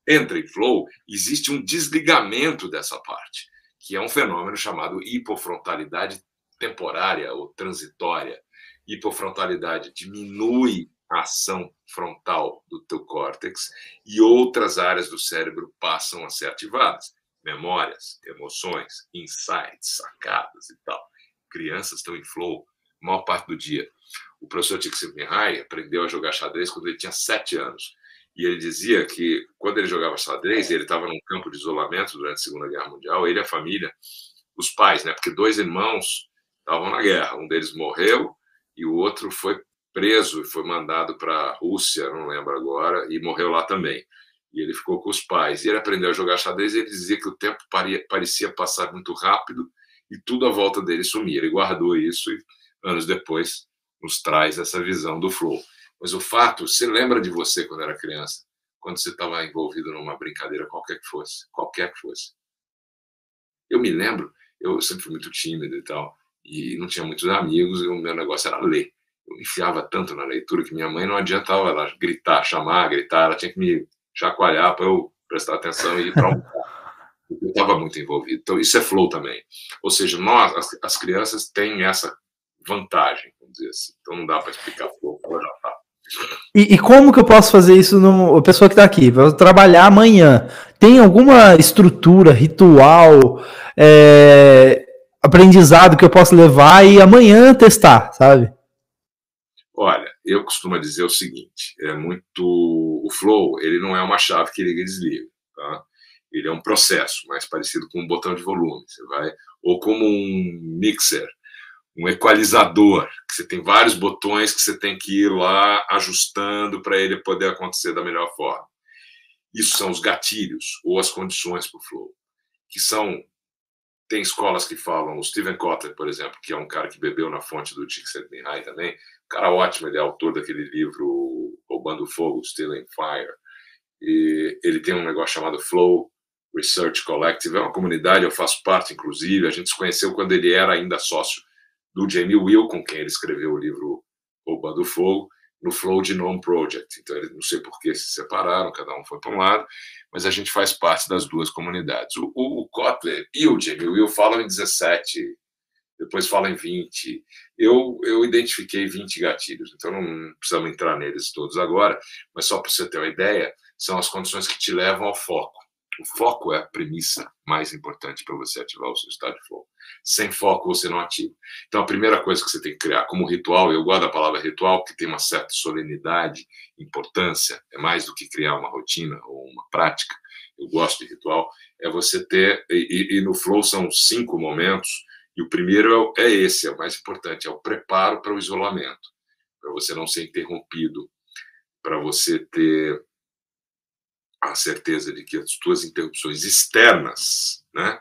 entra em flow, existe um desligamento dessa parte, que é um fenômeno chamado hipofrontalidade temporária ou transitória. Hipofrontalidade diminui a ação frontal do teu córtex e outras áreas do cérebro passam a ser ativadas. Memórias, emoções, insights, sacadas e tal. Crianças estão em flow a maior parte do dia. O professor Csikszentmihalyi aprendeu a jogar xadrez quando ele tinha sete anos. E ele dizia que quando ele jogava xadrez, ele estava num campo de isolamento durante a Segunda Guerra Mundial, ele e a família, os pais, né? Porque dois irmãos estavam na guerra. Um deles morreu e o outro foi preso e foi mandado para a Rússia, não lembro agora, e morreu lá também. E ele ficou com os pais. E ele aprendeu a jogar xadrez e ele dizia que o tempo parecia passar muito rápido e tudo à volta dele sumia. Ele guardou isso e anos depois nos traz essa visão do flow. Mas o fato, você lembra de você quando era criança, quando você estava envolvido numa brincadeira qualquer que fosse, qualquer que fosse. Eu me lembro, eu sempre fui muito tímido e tal, e não tinha muitos amigos, e o meu negócio era ler enfiava tanto na leitura que minha mãe não adiantava ela gritar, chamar, gritar, ela tinha que me chacoalhar para eu prestar atenção e ir para um eu estava muito envolvido. Então, isso é flow também. Ou seja, nós, as, as crianças têm essa vantagem, vamos dizer assim. Então, não dá para explicar flow, ela já está. E, e, como que eu posso fazer isso no a pessoa que está aqui? Vou trabalhar amanhã. Tem alguma estrutura, ritual, é, aprendizado que eu posso levar e amanhã testar, sabe? Olha, eu costumo dizer o seguinte: é muito o flow, ele não é uma chave que liga e desliga, tá? Ele é um processo, mais parecido com um botão de volume, você vai ou como um mixer, um equalizador, que você tem vários botões que você tem que ir lá ajustando para ele poder acontecer da melhor forma. Isso são os gatilhos ou as condições para o flow. que são tem escolas que falam, o Steven Kotler, por exemplo, que é um cara que bebeu na fonte do Csikszentmihalyi também, cara ótimo, ele é autor daquele livro Roubando Fogo, Stealing Fire, e ele tem um negócio chamado Flow Research Collective, é uma comunidade, eu faço parte, inclusive, a gente se conheceu quando ele era ainda sócio do Jamie Will, com quem ele escreveu o livro Roubando Fogo, no Flow Genome Project. Então, não sei por que se separaram, cada um foi para um lado, mas a gente faz parte das duas comunidades. O, o, o Kotler e o Jamie Will falam em 17, depois falam em 20. Eu, eu identifiquei 20 gatilhos, então não precisamos entrar neles todos agora, mas só para você ter uma ideia, são as condições que te levam ao foco. O foco é a premissa mais importante para você ativar o seu estado de flow. Sem foco, você não ativa. Então, a primeira coisa que você tem que criar como ritual, eu gosto da palavra ritual, que tem uma certa solenidade, importância, é mais do que criar uma rotina ou uma prática. Eu gosto de ritual. É você ter, e, e no flow são cinco momentos, e o primeiro é, é esse, é o mais importante, é o preparo para o isolamento, para você não ser interrompido, para você ter a certeza de que as tuas interrupções externas, né,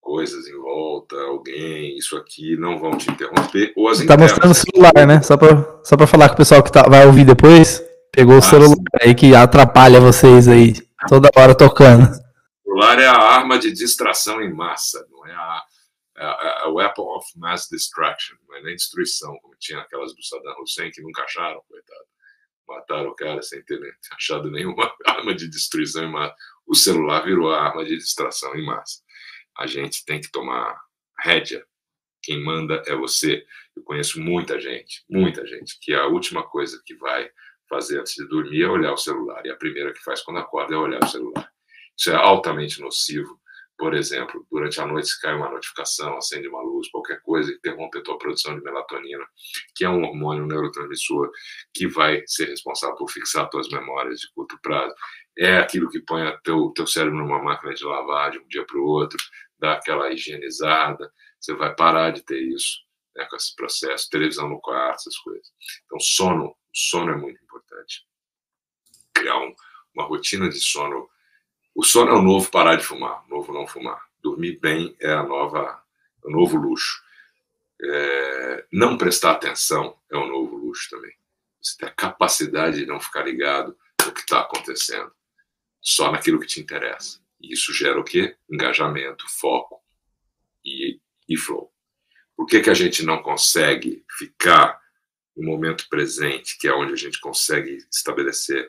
coisas em volta, alguém, isso aqui, não vão te interromper. Ou as tá mostrando o celular, né? Só para só falar que o pessoal que tá, vai ouvir depois pegou ah, o celular sim. aí que atrapalha vocês aí toda hora tocando. O celular é a arma de distração em massa, não é a, a, weapon of mass distraction, não é nem destruição, como tinha aquelas do Saddam Hussein que nunca acharam, coitado mataram o cara sem ter achado nenhuma arma de destruição em massa. O celular virou a arma de distração em massa. A gente tem que tomar rédea. Quem manda é você. Eu conheço muita gente, muita gente, que a última coisa que vai fazer antes de dormir é olhar o celular. E a primeira que faz quando acorda é olhar o celular. Isso é altamente nocivo por exemplo, durante a noite se cai uma notificação, acende uma luz, qualquer coisa, interrompe a tua produção de melatonina, que é um hormônio neurotransmissor que vai ser responsável por fixar tuas memórias de curto prazo. É aquilo que põe teu, teu cérebro numa máquina de lavar de um dia para o outro, dá aquela higienizada. Você vai parar de ter isso né, com esse processo, televisão no quarto, essas coisas. Então, sono, sono é muito importante. Criar um, uma rotina de sono o sono é o novo parar de fumar, o novo não fumar. Dormir bem é a nova, é o novo luxo. É, não prestar atenção é um novo luxo também. Você tem a capacidade de não ficar ligado no que está acontecendo, só naquilo que te interessa. E isso gera o quê? Engajamento, foco e, e flow. Por que, que a gente não consegue ficar no momento presente, que é onde a gente consegue estabelecer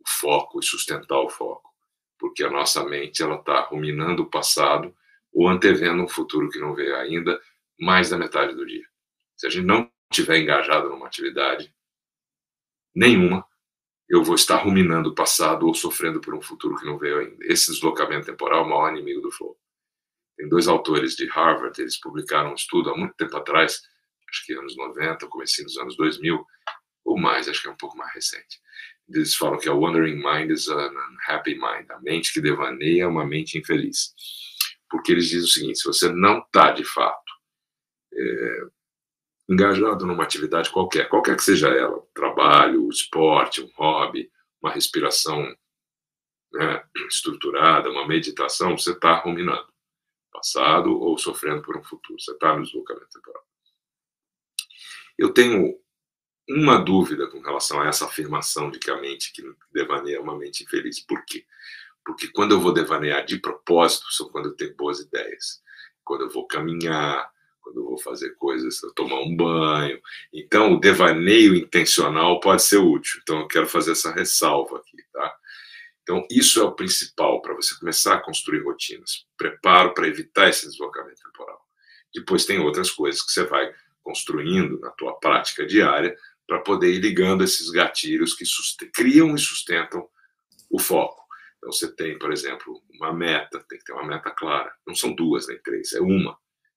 o foco e sustentar o foco? Porque a nossa mente ela está ruminando o passado ou antevendo um futuro que não veio ainda, mais da metade do dia. Se a gente não estiver engajado numa atividade nenhuma, eu vou estar ruminando o passado ou sofrendo por um futuro que não veio ainda. Esse deslocamento temporal é o maior inimigo do flow. Tem dois autores de Harvard, eles publicaram um estudo há muito tempo atrás, acho que anos 90, comecinho dos anos 2000, ou mais, acho que é um pouco mais recente, eles falam que a wandering mind is an unhappy mind. A mente que devaneia é uma mente infeliz. Porque eles dizem o seguinte: se você não está, de fato, é, engajado numa atividade qualquer, qualquer que seja ela, trabalho, esporte, um hobby, uma respiração né, estruturada, uma meditação, você está ruminando passado ou sofrendo por um futuro. Você está no deslocamento temporal. Eu tenho uma dúvida com relação a essa afirmação de que a mente que devaneia é uma mente infeliz. Por quê? Porque quando eu vou devanear de propósito, são quando eu tenho boas ideias. Quando eu vou caminhar, quando eu vou fazer coisas, eu tomar um banho. Então, o devaneio intencional pode ser útil. Então, eu quero fazer essa ressalva aqui, tá? Então, isso é o principal para você começar a construir rotinas. Preparo para evitar esse deslocamento temporal. Depois tem outras coisas que você vai construindo na tua prática diária para poder ir ligando esses gatilhos que criam e sustentam o foco. Então, você tem, por exemplo, uma meta, tem que ter uma meta clara. Não são duas nem três, é uma.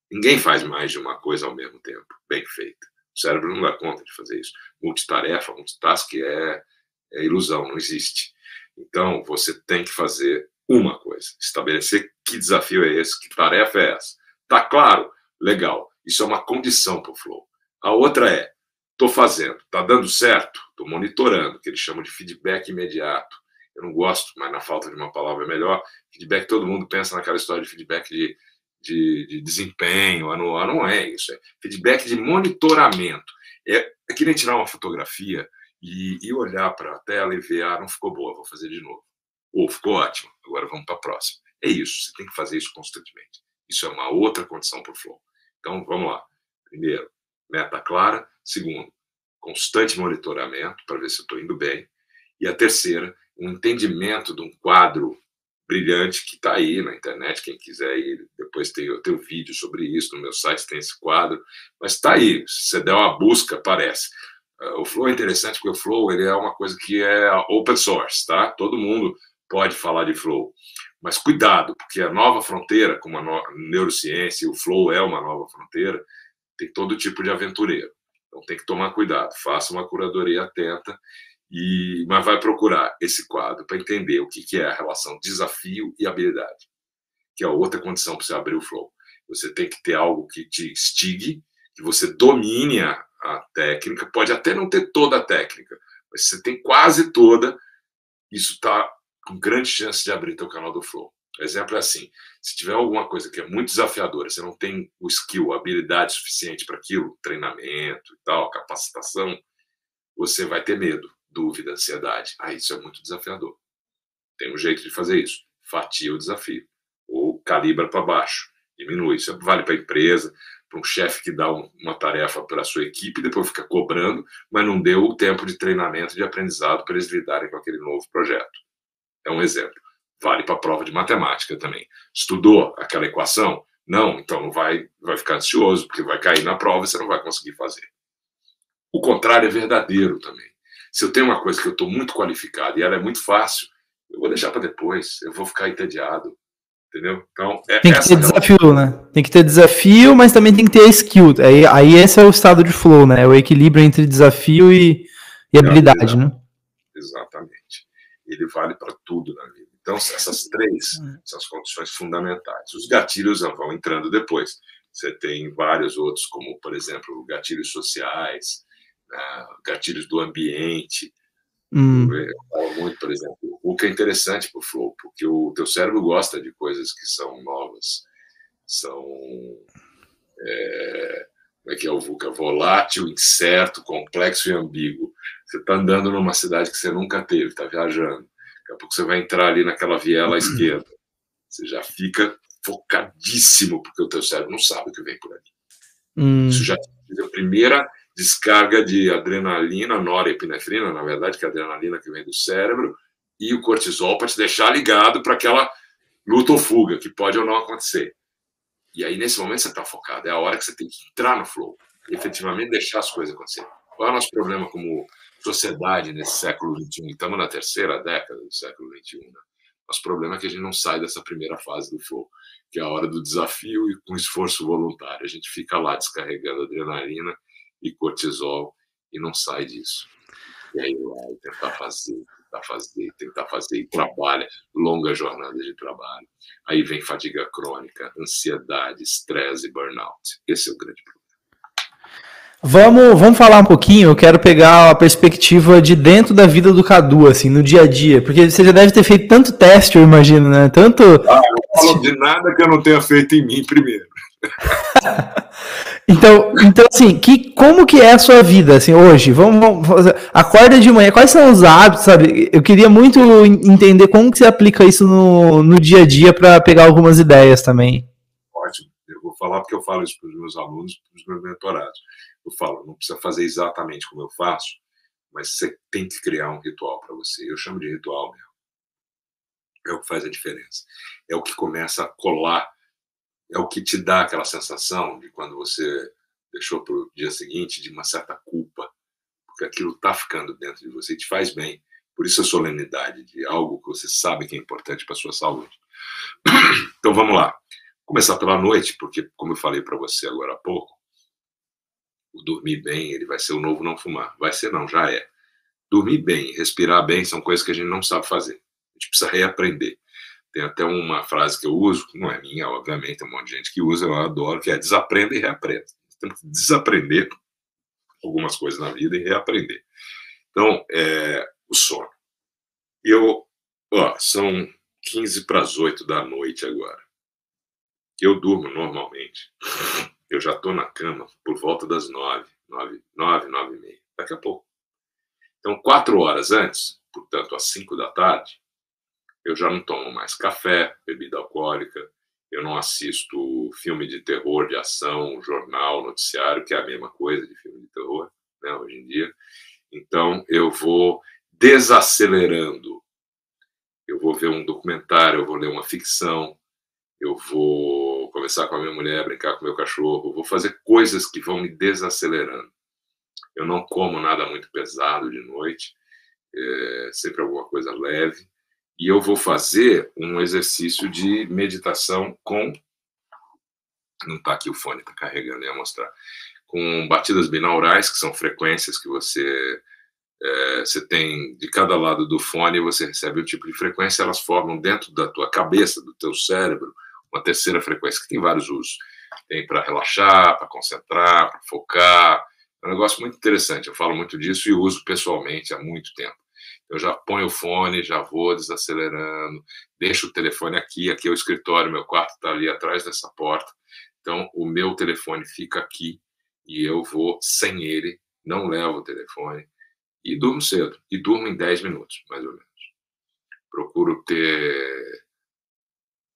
Ninguém faz mais de uma coisa ao mesmo tempo, bem feita. O cérebro não dá conta de fazer isso. Multitarefa, multitask é, é ilusão, não existe. Então, você tem que fazer uma coisa, estabelecer que desafio é esse, que tarefa é essa. Tá claro? Legal. Isso é uma condição para o flow. A outra é, Estou fazendo, está dando certo, estou monitorando, que eles chamam de feedback imediato. eu não gosto, mas na falta de uma palavra melhor, feedback, todo mundo pensa naquela história de feedback de, de, de desempenho anual, não é isso, é feedback de monitoramento. É, é que nem tirar uma fotografia e, e olhar para a tela e ver, ah, não ficou boa, vou fazer de novo. Ou ficou ótimo, agora vamos para a próxima. É isso, você tem que fazer isso constantemente. Isso é uma outra condição para o flow. Então, vamos lá. Primeiro, meta clara. Segundo, constante monitoramento para ver se eu estou indo bem. E a terceira, um entendimento de um quadro brilhante que está aí na internet. Quem quiser ir, depois tem, eu tenho vídeo sobre isso no meu site, tem esse quadro. Mas está aí, se você der uma busca, aparece. Uh, o Flow é interessante porque o Flow ele é uma coisa que é open source, tá? Todo mundo pode falar de Flow. Mas cuidado, porque a nova fronteira, como a neurociência, o Flow é uma nova fronteira, tem todo tipo de aventureiro. Então tem que tomar cuidado, faça uma curadoria atenta e, mas vai procurar esse quadro para entender o que, que é a relação desafio e habilidade, que é outra condição para você abrir o flow. Você tem que ter algo que te instigue, que você domine a, a técnica, pode até não ter toda a técnica, mas você tem quase toda, isso está com grande chance de abrir teu canal do flow. O exemplo é assim: se tiver alguma coisa que é muito desafiadora, você não tem o skill, a habilidade suficiente para aquilo, treinamento e tal, capacitação, você vai ter medo dúvida, ansiedade. Ah, isso é muito desafiador. Tem um jeito de fazer isso. Fatia o desafio. Ou calibra para baixo. Diminui. Isso vale para a empresa, para um chefe que dá uma tarefa para a sua equipe depois fica cobrando, mas não deu o tempo de treinamento, de aprendizado para eles lidarem com aquele novo projeto. É um exemplo. Vale para a prova de matemática também. Estudou aquela equação? Não, então não vai, vai ficar ansioso, porque vai cair na prova e você não vai conseguir fazer. O contrário é verdadeiro também. Se eu tenho uma coisa que eu estou muito qualificado e ela é muito fácil, eu vou deixar para depois, eu vou ficar entediado. Entendeu? Então, é tem que ter desafio, né? Tem que ter desafio, mas também tem que ter skill. Aí, aí esse é o estado de flow, né? É o equilíbrio entre desafio e, e habilidade, né? Exatamente. Ele vale para tudo na vida. Então, essas três são as condições fundamentais. Os gatilhos vão entrando depois. Você tem vários outros, como, por exemplo, gatilhos sociais, né, gatilhos do ambiente. Hum. Eu falo muito, por exemplo, o que é interessante para o flow, porque o teu cérebro gosta de coisas que são novas, são é, como é que é o VUCA? Volátil, incerto, complexo e ambíguo. Você está andando numa cidade que você nunca teve, está viajando. Daqui a pouco você vai entrar ali naquela viela à esquerda. Você já fica focadíssimo, porque o teu cérebro não sabe o que vem por ali. Hum. Isso já é a primeira descarga de adrenalina, norepinefrina, na verdade, que é a adrenalina que vem do cérebro, e o cortisol para te deixar ligado para aquela luta ou fuga, que pode ou não acontecer. E aí, nesse momento, você está focado. É a hora que você tem que entrar no flow e efetivamente deixar as coisas acontecerem. Qual é o nosso problema como sociedade nesse século XXI? Estamos na terceira década do século XXI. Né? Nosso problema é que a gente não sai dessa primeira fase do flow, que é a hora do desafio e com esforço voluntário. A gente fica lá descarregando adrenalina e cortisol e não sai disso. E aí vai tentar fazer, tentar fazer, tentar fazer e trabalha, longa jornada de trabalho. Aí vem fadiga crônica, ansiedade, estresse e burnout. Esse é o grande problema. Vamos, vamos falar um pouquinho. Eu quero pegar a perspectiva de dentro da vida do Cadu, assim, no dia a dia, porque você já deve ter feito tanto teste, eu imagino, né? Tanto. Ah, eu não falo de nada que eu não tenha feito em mim primeiro. Então, então assim, que, como que é a sua vida, assim, hoje? Vamos, vamos fazer, acorda de manhã, quais são os hábitos, sabe? Eu queria muito entender como que você aplica isso no, no dia a dia para pegar algumas ideias também. Ótimo. Eu vou falar porque eu falo isso para os meus alunos, para os meus mentorados. Eu falo, não precisa fazer exatamente como eu faço, mas você tem que criar um ritual para você. Eu chamo de ritual mesmo. É o que faz a diferença. É o que começa a colar é o que te dá aquela sensação de quando você deixou para o dia seguinte de uma certa culpa, porque aquilo está ficando dentro de você e te faz bem. Por isso a solenidade de algo que você sabe que é importante para sua saúde. Então vamos lá. Começar pela noite, porque como eu falei para você agora há pouco, o dormir bem, ele vai ser o novo não fumar. Vai ser não, já é. Dormir bem, respirar bem são coisas que a gente não sabe fazer. A gente precisa reaprender. Tem até uma frase que eu uso, não é minha, obviamente, tem um monte de gente que usa, eu adoro, que é desaprenda e reaprenda. Temos que desaprender algumas coisas na vida e reaprender. Então, é, o sono. Eu Ó, são 15 para as 8 da noite agora. Eu durmo normalmente. Eu já estou na cama por volta das 9, 9, 9, 9 e meia. Daqui a pouco. Então, quatro horas antes, portanto, às 5 da tarde, eu já não tomo mais café, bebida alcoólica, eu não assisto filme de terror, de ação, jornal, noticiário, que é a mesma coisa de filme de terror, né, hoje em dia. Então, eu vou desacelerando. Eu vou ver um documentário, eu vou ler uma ficção, eu vou conversar com a minha mulher, brincar com meu cachorro, vou fazer coisas que vão me desacelerando. Eu não como nada muito pesado de noite, é sempre alguma coisa leve. E eu vou fazer um exercício de meditação com. Não está aqui o fone, está carregando, ia mostrar. Com batidas binaurais, que são frequências que você é, você tem de cada lado do fone, você recebe um tipo de frequência, elas formam dentro da tua cabeça, do teu cérebro, uma terceira frequência que tem vários usos. Tem para relaxar, para concentrar, para focar. É um negócio muito interessante. Eu falo muito disso e uso pessoalmente há muito tempo. Eu já ponho o fone, já vou desacelerando, deixo o telefone aqui, aqui é o escritório, meu quarto está ali atrás dessa porta. Então, o meu telefone fica aqui e eu vou sem ele, não levo o telefone e durmo cedo. E durmo em 10 minutos, mais ou menos. Procuro ter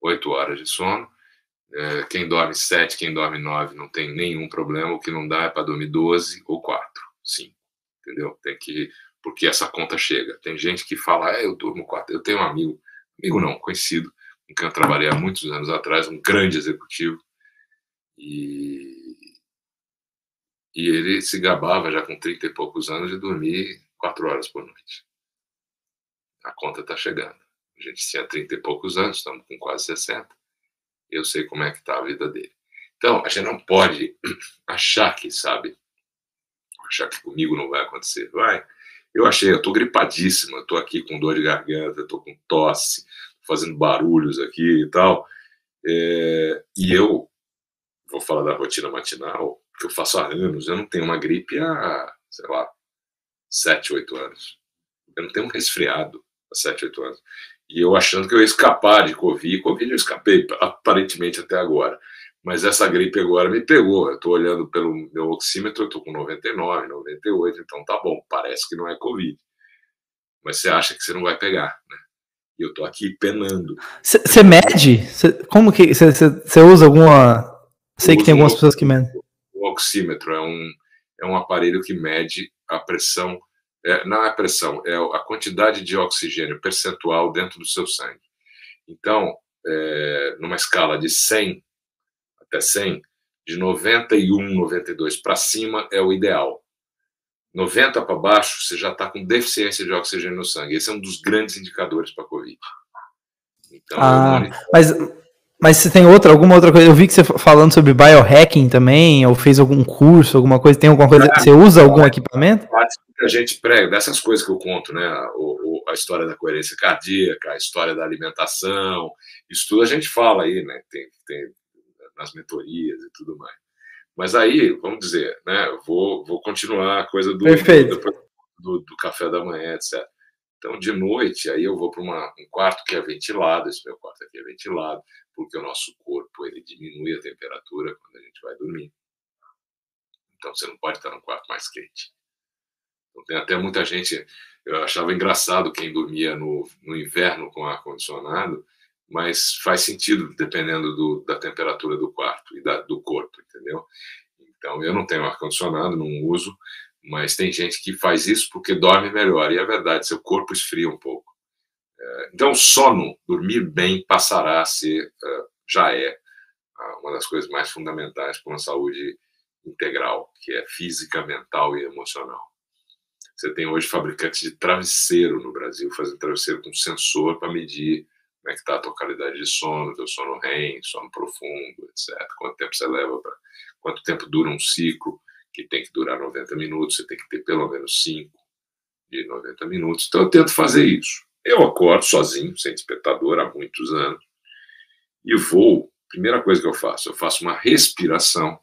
8 horas de sono. É, quem dorme 7, quem dorme 9 não tem nenhum problema. O que não dá é para dormir 12 ou 4, 5. Entendeu? Tem que. Porque essa conta chega. Tem gente que fala, é, eu durmo 4. Eu tenho um amigo, amigo não, conhecido, com quem eu trabalhei há muitos anos atrás, um grande executivo. E e ele se gabava, já com 30 e poucos anos, de dormir quatro horas por noite. A conta está chegando. A gente tinha 30 e poucos anos, estamos com quase 60. Eu sei como é que está a vida dele. Então, a gente não pode achar que, sabe, achar que comigo não vai acontecer. Vai. Eu achei, eu estou gripadíssima, eu estou aqui com dor de garganta, estou com tosse, fazendo barulhos aqui e tal. É, e eu vou falar da rotina matinal, que eu faço há anos, eu não tenho uma gripe há, sei lá, 7, 8 anos. Eu não tenho um resfriado há 7, 8 anos. E eu achando que eu ia escapar de Covid. Covid eu escapei, aparentemente, até agora. Mas essa gripe agora me pegou. Eu estou olhando pelo meu oxímetro, eu estou com 99, 98, então tá bom, parece que não é Covid. Mas você acha que você não vai pegar, né? E eu estou aqui penando. Você mede? Cê, como que. Você usa alguma. Sei que tem algumas pessoas que medem o oxímetro é um, é um aparelho que mede a pressão, é, não é a pressão, é a quantidade de oxigênio percentual dentro do seu sangue. Então, é, numa escala de 100 até 100, de 91, 92 para cima é o ideal. 90 para baixo, você já está com deficiência de oxigênio no sangue. Esse é um dos grandes indicadores para a Covid. Então, ah, mas mas você tem outra, alguma outra coisa? Eu vi que você falando sobre biohacking também, ou fez algum curso, alguma coisa. Tem alguma coisa? É, você usa algum é, equipamento? A gente prega dessas coisas que eu conto, né? O, o, a história da coerência cardíaca, a história da alimentação, isso tudo a gente fala aí, né? Tem, tem nas mentorias e tudo mais. Mas aí, vamos dizer, né? Eu vou, vou continuar a coisa do, do, do, do café da manhã, etc. Então, de noite, aí eu vou para um quarto que é ventilado, esse meu quarto aqui é ventilado, porque o nosso corpo ele diminui a temperatura quando a gente vai dormir. Então, você não pode estar num quarto mais quente. Tem até muita gente, eu achava engraçado quem dormia no, no inverno com ar-condicionado, mas faz sentido dependendo do, da temperatura do quarto e da, do corpo, entendeu? Então, eu não tenho ar-condicionado, não uso, mas tem gente que faz isso porque dorme melhor. E é verdade, seu corpo esfria um pouco. É, então, sono, dormir bem, passará a ser, é, já é, uma das coisas mais fundamentais para uma saúde integral, que é física, mental e emocional. Você tem hoje fabricantes de travesseiro no Brasil, fazendo travesseiro com sensor para medir como é que está a tua qualidade de sono, teu sono REM, sono profundo, etc. Quanto tempo você leva para... Quanto tempo dura um ciclo que tem que durar 90 minutos, você tem que ter pelo menos 5 de 90 minutos. Então eu tento fazer isso. Eu acordo sozinho, sem despertador, há muitos anos, e vou. Primeira coisa que eu faço, eu faço uma respiração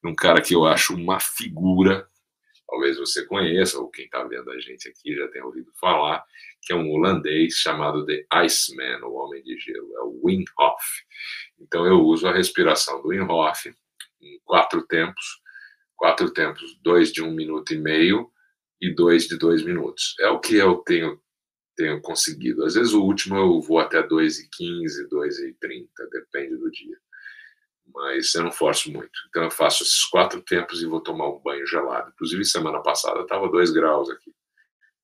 num cara que eu acho uma figura, talvez você conheça, ou quem está vendo a gente aqui já tenha ouvido falar, que é um holandês chamado The Iceman, o Homem de Gelo, é o Wim Hof. Então eu uso a respiração do Wim Hof em quatro tempos, quatro tempos, dois de um minuto e meio e dois de dois minutos. É o que eu tenho tenho conseguido. Às vezes o último eu vou até 2 e 15, 2 e 30, depende do dia. Mas eu não forço muito. Então eu faço esses quatro tempos e vou tomar um banho gelado. Inclusive semana passada estava 2 graus aqui.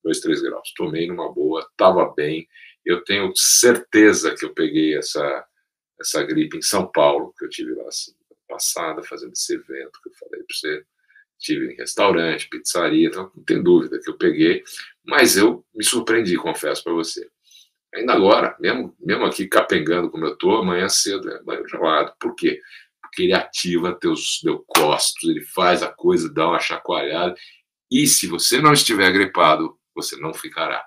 2, 3 graus. Tomei numa boa, estava bem. Eu tenho certeza que eu peguei essa, essa gripe em São Paulo, que eu tive lá semana passada, fazendo esse evento que eu falei para você tive em restaurante, pizzaria, então não tem dúvida que eu peguei, mas eu me surpreendi, confesso para você. Ainda agora, mesmo, mesmo aqui capengando como eu estou, amanhã cedo é banho gelado. Por quê? Porque ele ativa teus leucócitos, ele faz a coisa dar uma chacoalhada, e se você não estiver gripado, você não ficará,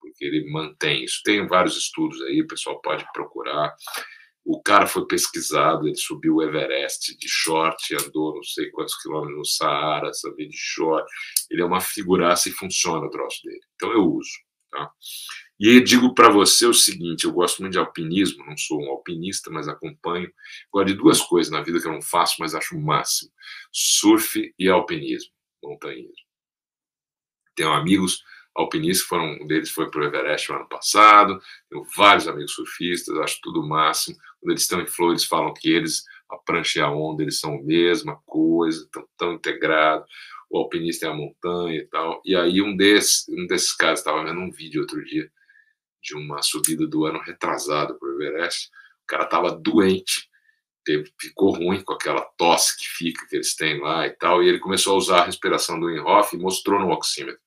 porque ele mantém isso. Tem vários estudos aí, o pessoal pode procurar. O cara foi pesquisado, ele subiu o Everest de short, andou não sei quantos quilômetros no Saara, também de short. Ele é uma figuraça e funciona o troço dele. Então eu uso. Tá? E aí digo para você o seguinte: eu gosto muito de alpinismo, não sou um alpinista, mas acompanho. Gosto de duas coisas na vida que eu não faço, mas acho o máximo: surf e alpinismo, montanhismo. Tenho amigos alpinistas, foram, um deles foi para o Everest no ano passado, tenho vários amigos surfistas, acho tudo o máximo. Quando eles estão em flor, eles falam que eles, a prancha e a onda, eles são a mesma coisa, estão tão integrados. O alpinista é a montanha e tal. E aí um desses, um desses caras, estava vendo um vídeo outro dia de uma subida do ano retrasado para o Everest, o cara estava doente, teve, ficou ruim com aquela tosse que fica, que eles têm lá e tal, e ele começou a usar a respiração do Inhoff e mostrou no oxímetro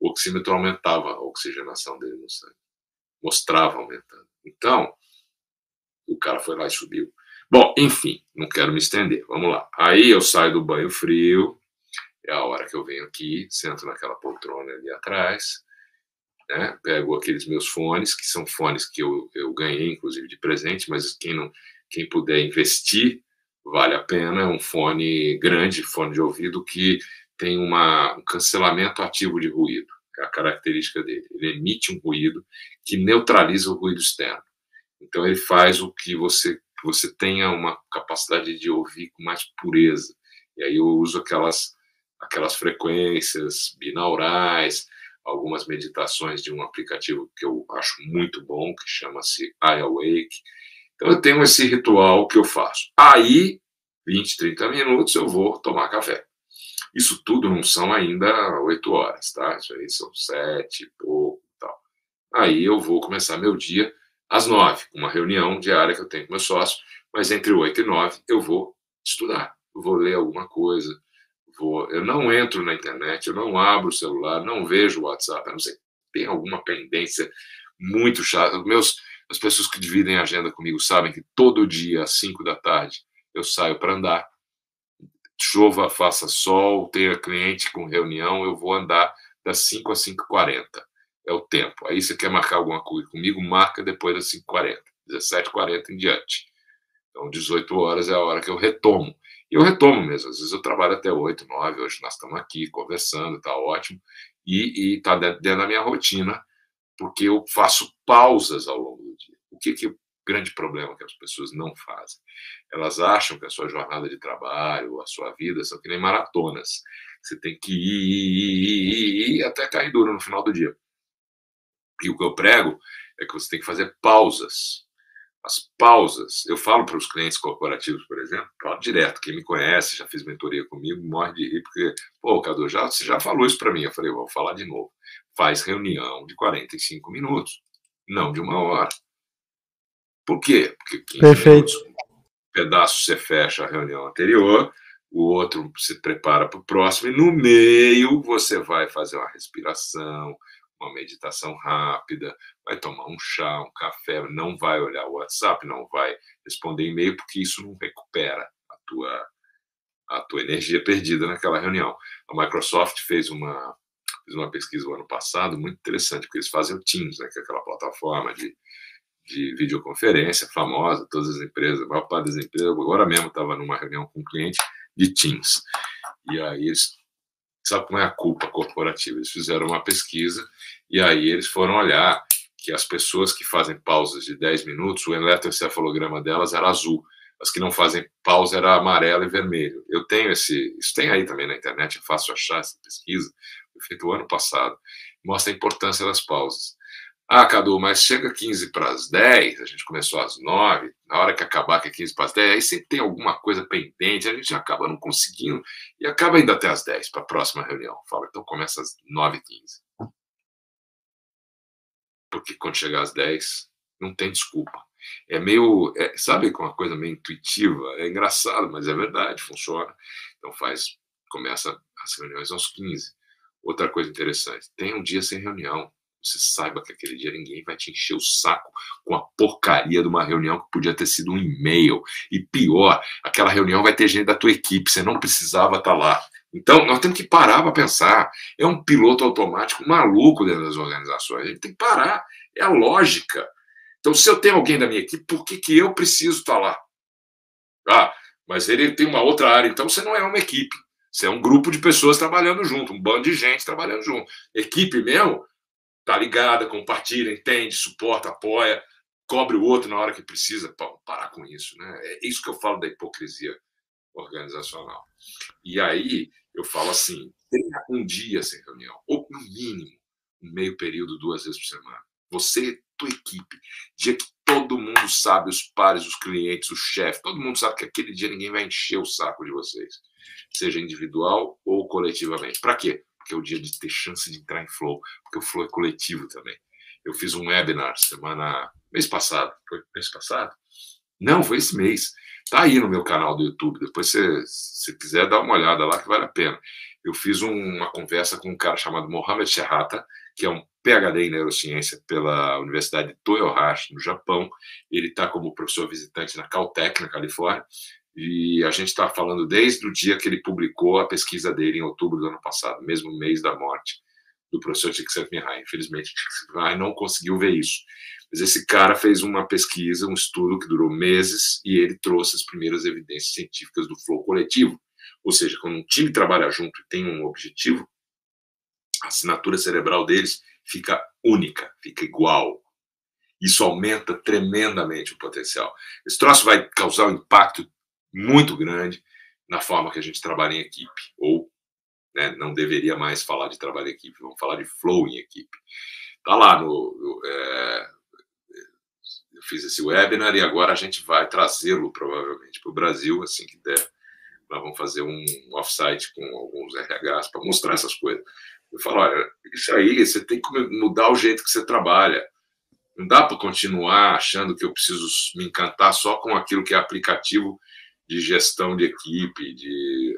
o oxímetro aumentava a oxigenação dele no sangue. Mostrava aumentando. Então, o cara foi lá e subiu. Bom, enfim, não quero me estender. Vamos lá. Aí eu saio do banho frio, é a hora que eu venho aqui, sento naquela poltrona ali atrás, né? pego aqueles meus fones, que são fones que eu, eu ganhei, inclusive, de presente, mas quem, não, quem puder investir, vale a pena. É um fone grande, fone de ouvido, que tem uma, um cancelamento ativo de ruído, é a característica dele. Ele emite um ruído que neutraliza o ruído externo. Então ele faz o que você que você tenha uma capacidade de ouvir com mais pureza. E aí eu uso aquelas aquelas frequências binaurais, algumas meditações de um aplicativo que eu acho muito bom, que chama-se iAwake. Então eu tenho esse ritual que eu faço. Aí, 20, 30 minutos, eu vou tomar café. Isso tudo não são ainda oito horas, tá? Isso aí são sete e pouco tal. Aí eu vou começar meu dia às nove, uma reunião diária que eu tenho com meu sócio, mas entre oito e nove eu vou estudar, vou ler alguma coisa, vou, eu não entro na internet, eu não abro o celular, não vejo o WhatsApp, a não que tem alguma pendência muito chata. Meus, as pessoas que dividem a agenda comigo sabem que todo dia às cinco da tarde eu saio para andar chova, faça sol, tenha cliente com reunião, eu vou andar das 5 às 5h40. É o tempo. Aí você quer marcar alguma coisa comigo, marca depois das 5h40, 17h40 em diante. Então, 18 horas é a hora que eu retomo. E eu retomo mesmo. Às vezes eu trabalho até 8, 9. Hoje nós estamos aqui conversando, está ótimo. E está dentro da minha rotina, porque eu faço pausas ao longo do dia. O que, que grande problema que as pessoas não fazem. Elas acham que a sua jornada de trabalho, a sua vida, são que nem maratonas. Você tem que ir, ir, ir, ir, ir até cair duro no final do dia. E o que eu prego é que você tem que fazer pausas. As pausas, eu falo para os clientes corporativos, por exemplo, falo direto, quem me conhece, já fez mentoria comigo, morre de rir, porque, pô, Cadu, já, você já falou isso para mim. Eu falei, vou falar de novo. Faz reunião de 45 minutos, não de uma hora. Por quê? Porque 15 Perfeito. Minutos, um pedaço você fecha a reunião anterior, o outro se prepara para o próximo, e no meio você vai fazer uma respiração, uma meditação rápida, vai tomar um chá, um café, não vai olhar o WhatsApp, não vai responder e-mail, porque isso não recupera a tua, a tua energia perdida naquela reunião. A Microsoft fez uma, fez uma pesquisa no ano passado muito interessante, porque eles fazem o Teams, né, que é aquela plataforma de, de videoconferência famosa, todas as empresas, a maior parte das empresas, agora mesmo estava numa reunião com um cliente de Teams. E aí eles, sabe como é a culpa corporativa? Eles fizeram uma pesquisa E aí eles foram olhar que as pessoas que fazem pausas de 10 minutos, o eletroencefalograma delas era azul. As que não fazem pausa era amarelo e vermelho. Eu tenho esse. Isso tem aí também na internet, é fácil achar essa pesquisa. Foi feito o ano passado. Mostra a importância das pausas. Ah, Cadu, mas chega 15 para as 10, a gente começou às 9, na hora que acabar que é 15 para as 10, aí sempre tem alguma coisa pendente, a gente acaba não conseguindo e acaba indo até as 10 para a próxima reunião. Fala, então começa às 9h15. Porque quando chegar às 10, não tem desculpa. É meio, é, sabe, com uma coisa meio intuitiva, é engraçado, mas é verdade, funciona. Então faz, começa as reuniões aos 15. Outra coisa interessante, tem um dia sem reunião você saiba que aquele dia ninguém vai te encher o saco com a porcaria de uma reunião que podia ter sido um e-mail. E pior, aquela reunião vai ter gente da tua equipe, você não precisava estar tá lá. Então, nós temos que parar para pensar. É um piloto automático maluco dentro das organizações. A gente tem que parar. É a lógica. Então, se eu tenho alguém da minha equipe, por que, que eu preciso estar tá lá? Ah, mas ele tem uma outra área. Então, você não é uma equipe. Você é um grupo de pessoas trabalhando junto, um bando de gente trabalhando junto. Equipe mesmo tá ligada, compartilha, entende, suporta, apoia, cobre o outro na hora que precisa. Pô, parar com isso, né? É isso que eu falo da hipocrisia organizacional. E aí eu falo assim: tenha um dia sem reunião, ou no mínimo um meio período, duas vezes por semana. Você, tua equipe, dia que todo mundo sabe, os pares, os clientes, o chefe, todo mundo sabe que aquele dia ninguém vai encher o saco de vocês, seja individual ou coletivamente. Para quê? Porque é o dia de ter chance de entrar em flow, porque o flow é coletivo também. Eu fiz um webinar semana mês passado, foi mês passado? Não, foi esse mês. Tá aí no meu canal do YouTube. Depois, se você quiser, dá uma olhada lá que vale a pena. Eu fiz um, uma conversa com um cara chamado Mohamed Sherrata, que é um PhD em neurociência pela Universidade de Toyohashi, no Japão. Ele está como professor visitante na Caltech, na Califórnia. E a gente está falando desde o dia que ele publicou a pesquisa dele, em outubro do ano passado, mesmo mês da morte do professor Csikszentmihalyi. Infelizmente, Csikszentmihalyi não conseguiu ver isso. Mas esse cara fez uma pesquisa, um estudo que durou meses, e ele trouxe as primeiras evidências científicas do flow coletivo. Ou seja, quando um time trabalha junto e tem um objetivo, a assinatura cerebral deles fica única, fica igual. Isso aumenta tremendamente o potencial. Esse troço vai causar um impacto muito grande na forma que a gente trabalha em equipe. Ou né, não deveria mais falar de trabalho em equipe, vamos falar de flow em equipe. Tá lá no. no é, eu fiz esse webinar e agora a gente vai trazê-lo provavelmente para o Brasil, assim que der. Nós vamos fazer um offsite com alguns RHs para mostrar essas coisas. Eu falo, olha, isso aí, você tem que mudar o jeito que você trabalha. Não dá para continuar achando que eu preciso me encantar só com aquilo que é aplicativo de gestão de equipe, de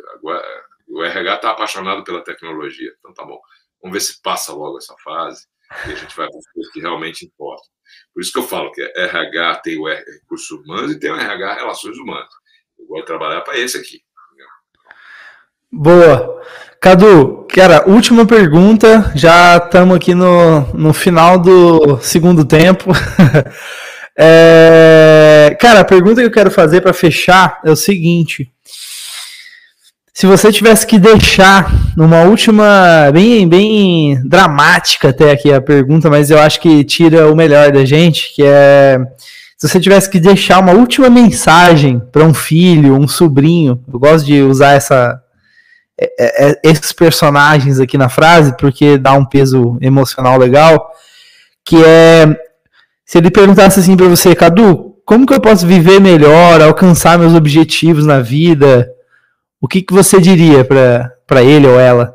o RH está apaixonado pela tecnologia. Então tá bom, vamos ver se passa logo essa fase e a gente vai para coisas que realmente importam. Por isso que eu falo que RH tem o recursos humanos e tem o RH relações humanas. Eu vou trabalhar para esse aqui. Boa. Cadu, cara, última pergunta. Já estamos aqui no, no final do segundo tempo. É... Cara, a pergunta que eu quero fazer para fechar é o seguinte: se você tivesse que deixar numa última, bem, bem dramática até aqui a pergunta, mas eu acho que tira o melhor da gente, que é se você tivesse que deixar uma última mensagem para um filho, um sobrinho, eu gosto de usar essa, é, é, é, esses personagens aqui na frase porque dá um peso emocional legal, que é se ele perguntasse assim para você, Cadu, como que eu posso viver melhor, alcançar meus objetivos na vida? O que, que você diria para ele ou ela?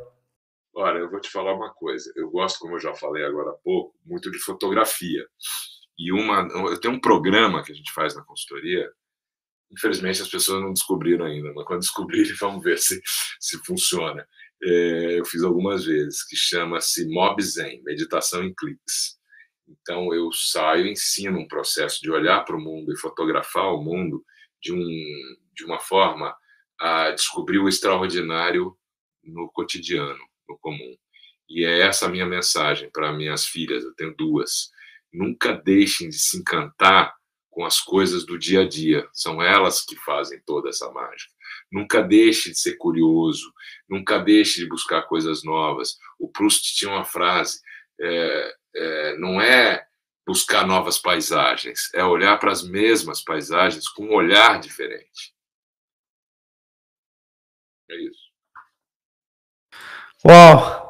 Olha, eu vou te falar uma coisa. Eu gosto, como eu já falei agora há pouco, muito de fotografia. E uma, eu tenho um programa que a gente faz na consultoria. Infelizmente as pessoas não descobriram ainda, mas quando descobrirem, vamos ver se, se funciona. É, eu fiz algumas vezes, que chama-se Mob Zen, Meditação em Cliques. Então eu saio, ensino um processo de olhar para o mundo e fotografar o mundo de, um, de uma forma a descobrir o extraordinário no cotidiano, no comum. E é essa a minha mensagem para minhas filhas, eu tenho duas. Nunca deixem de se encantar com as coisas do dia a dia, são elas que fazem toda essa mágica. Nunca deixe de ser curioso, nunca deixe de buscar coisas novas. O Proust tinha uma frase: é, é, não é buscar novas paisagens, é olhar para as mesmas paisagens com um olhar diferente. É isso. Uau!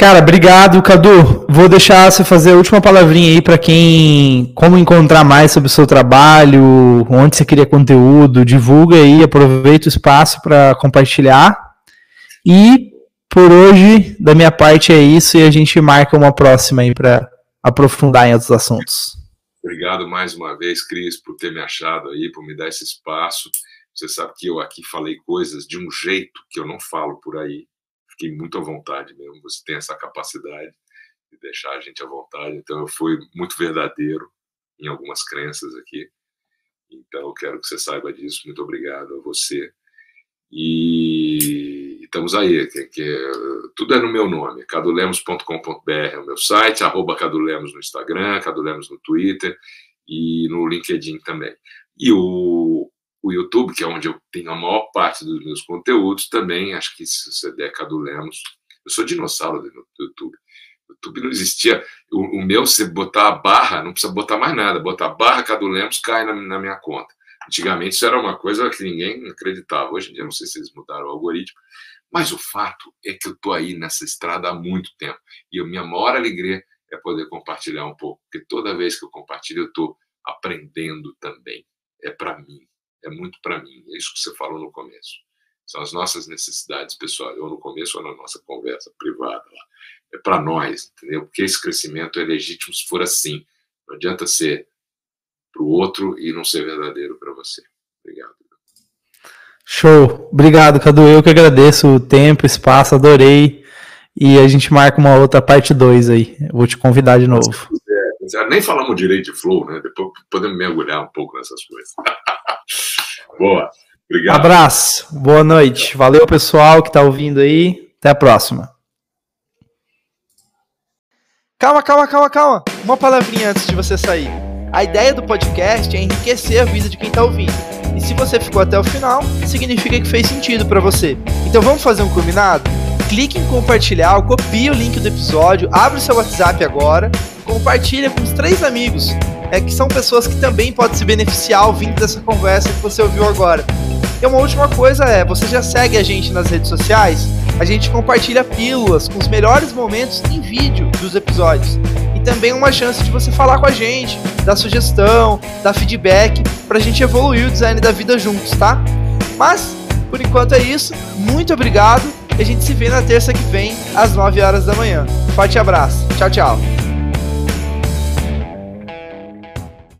Cara, obrigado, Cadu. Vou deixar você fazer a última palavrinha aí para quem como encontrar mais sobre o seu trabalho, onde você cria conteúdo, divulga aí, aproveita o espaço para compartilhar. E por hoje, da minha parte é isso e a gente marca uma próxima aí para aprofundar em outros assuntos. Obrigado mais uma vez, Cris, por ter me achado aí, por me dar esse espaço. Você sabe que eu aqui falei coisas de um jeito que eu não falo por aí fiquei muito à vontade mesmo. Você tem essa capacidade de deixar a gente à vontade. Então, eu fui muito verdadeiro em algumas crenças aqui. Então, eu quero que você saiba disso. Muito obrigado a você. E estamos aí, que, que tudo é no meu nome, cadulemos.com.br é o meu site, arroba cadulemos no Instagram, cadulemos no Twitter e no LinkedIn também. E o, o YouTube, que é onde eu tenho a maior parte dos meus conteúdos, também, acho que se você der Cadu Lemos, eu sou dinossauro do YouTube. O YouTube não existia. O, o, meu, se botar a barra, não precisa botar mais nada. Botar a barra Cadu Lemos cai na, na, minha conta. Antigamente isso era uma coisa que ninguém acreditava. Hoje em dia, não sei se eles mudaram o algoritmo. Mas o fato é que eu estou aí nessa estrada há muito tempo. E a minha maior alegria é poder compartilhar um pouco. Porque toda vez que eu compartilho, eu estou aprendendo também. É para mim é muito para mim. É isso que você falou no começo. São as nossas necessidades pessoais, ou no começo ou na nossa conversa privada. Lá. É para nós, entendeu? Porque esse crescimento é legítimo se for assim. Não adianta ser para o outro e não ser verdadeiro para você. Obrigado. Show. Obrigado, Cadu. Eu que agradeço o tempo, espaço, adorei. E a gente marca uma outra parte 2 aí. Eu vou te convidar de novo. nem falamos direito de flow, né? Depois podemos mergulhar um pouco nessas coisas. Boa. Obrigado. Abraço. Boa noite. Valeu, pessoal que está ouvindo aí. Até a próxima. Calma, calma, calma, calma. Uma palavrinha antes de você sair. A ideia do podcast é enriquecer a vida de quem está ouvindo. E se você ficou até o final, significa que fez sentido para você. Então vamos fazer um combinado? Clique em compartilhar, copie o link do episódio, abre o seu WhatsApp agora, compartilha com os três amigos é que são pessoas que também podem se beneficiar ouvindo dessa conversa que você ouviu agora. E uma última coisa é, você já segue a gente nas redes sociais? A gente compartilha pílulas com os melhores momentos em vídeo dos episódios. E também uma chance de você falar com a gente, dar sugestão, dar feedback, pra gente evoluir o design da vida juntos, tá? Mas, por enquanto é isso. Muito obrigado. E a gente se vê na terça que vem, às 9 horas da manhã. Forte abraço. Tchau, tchau.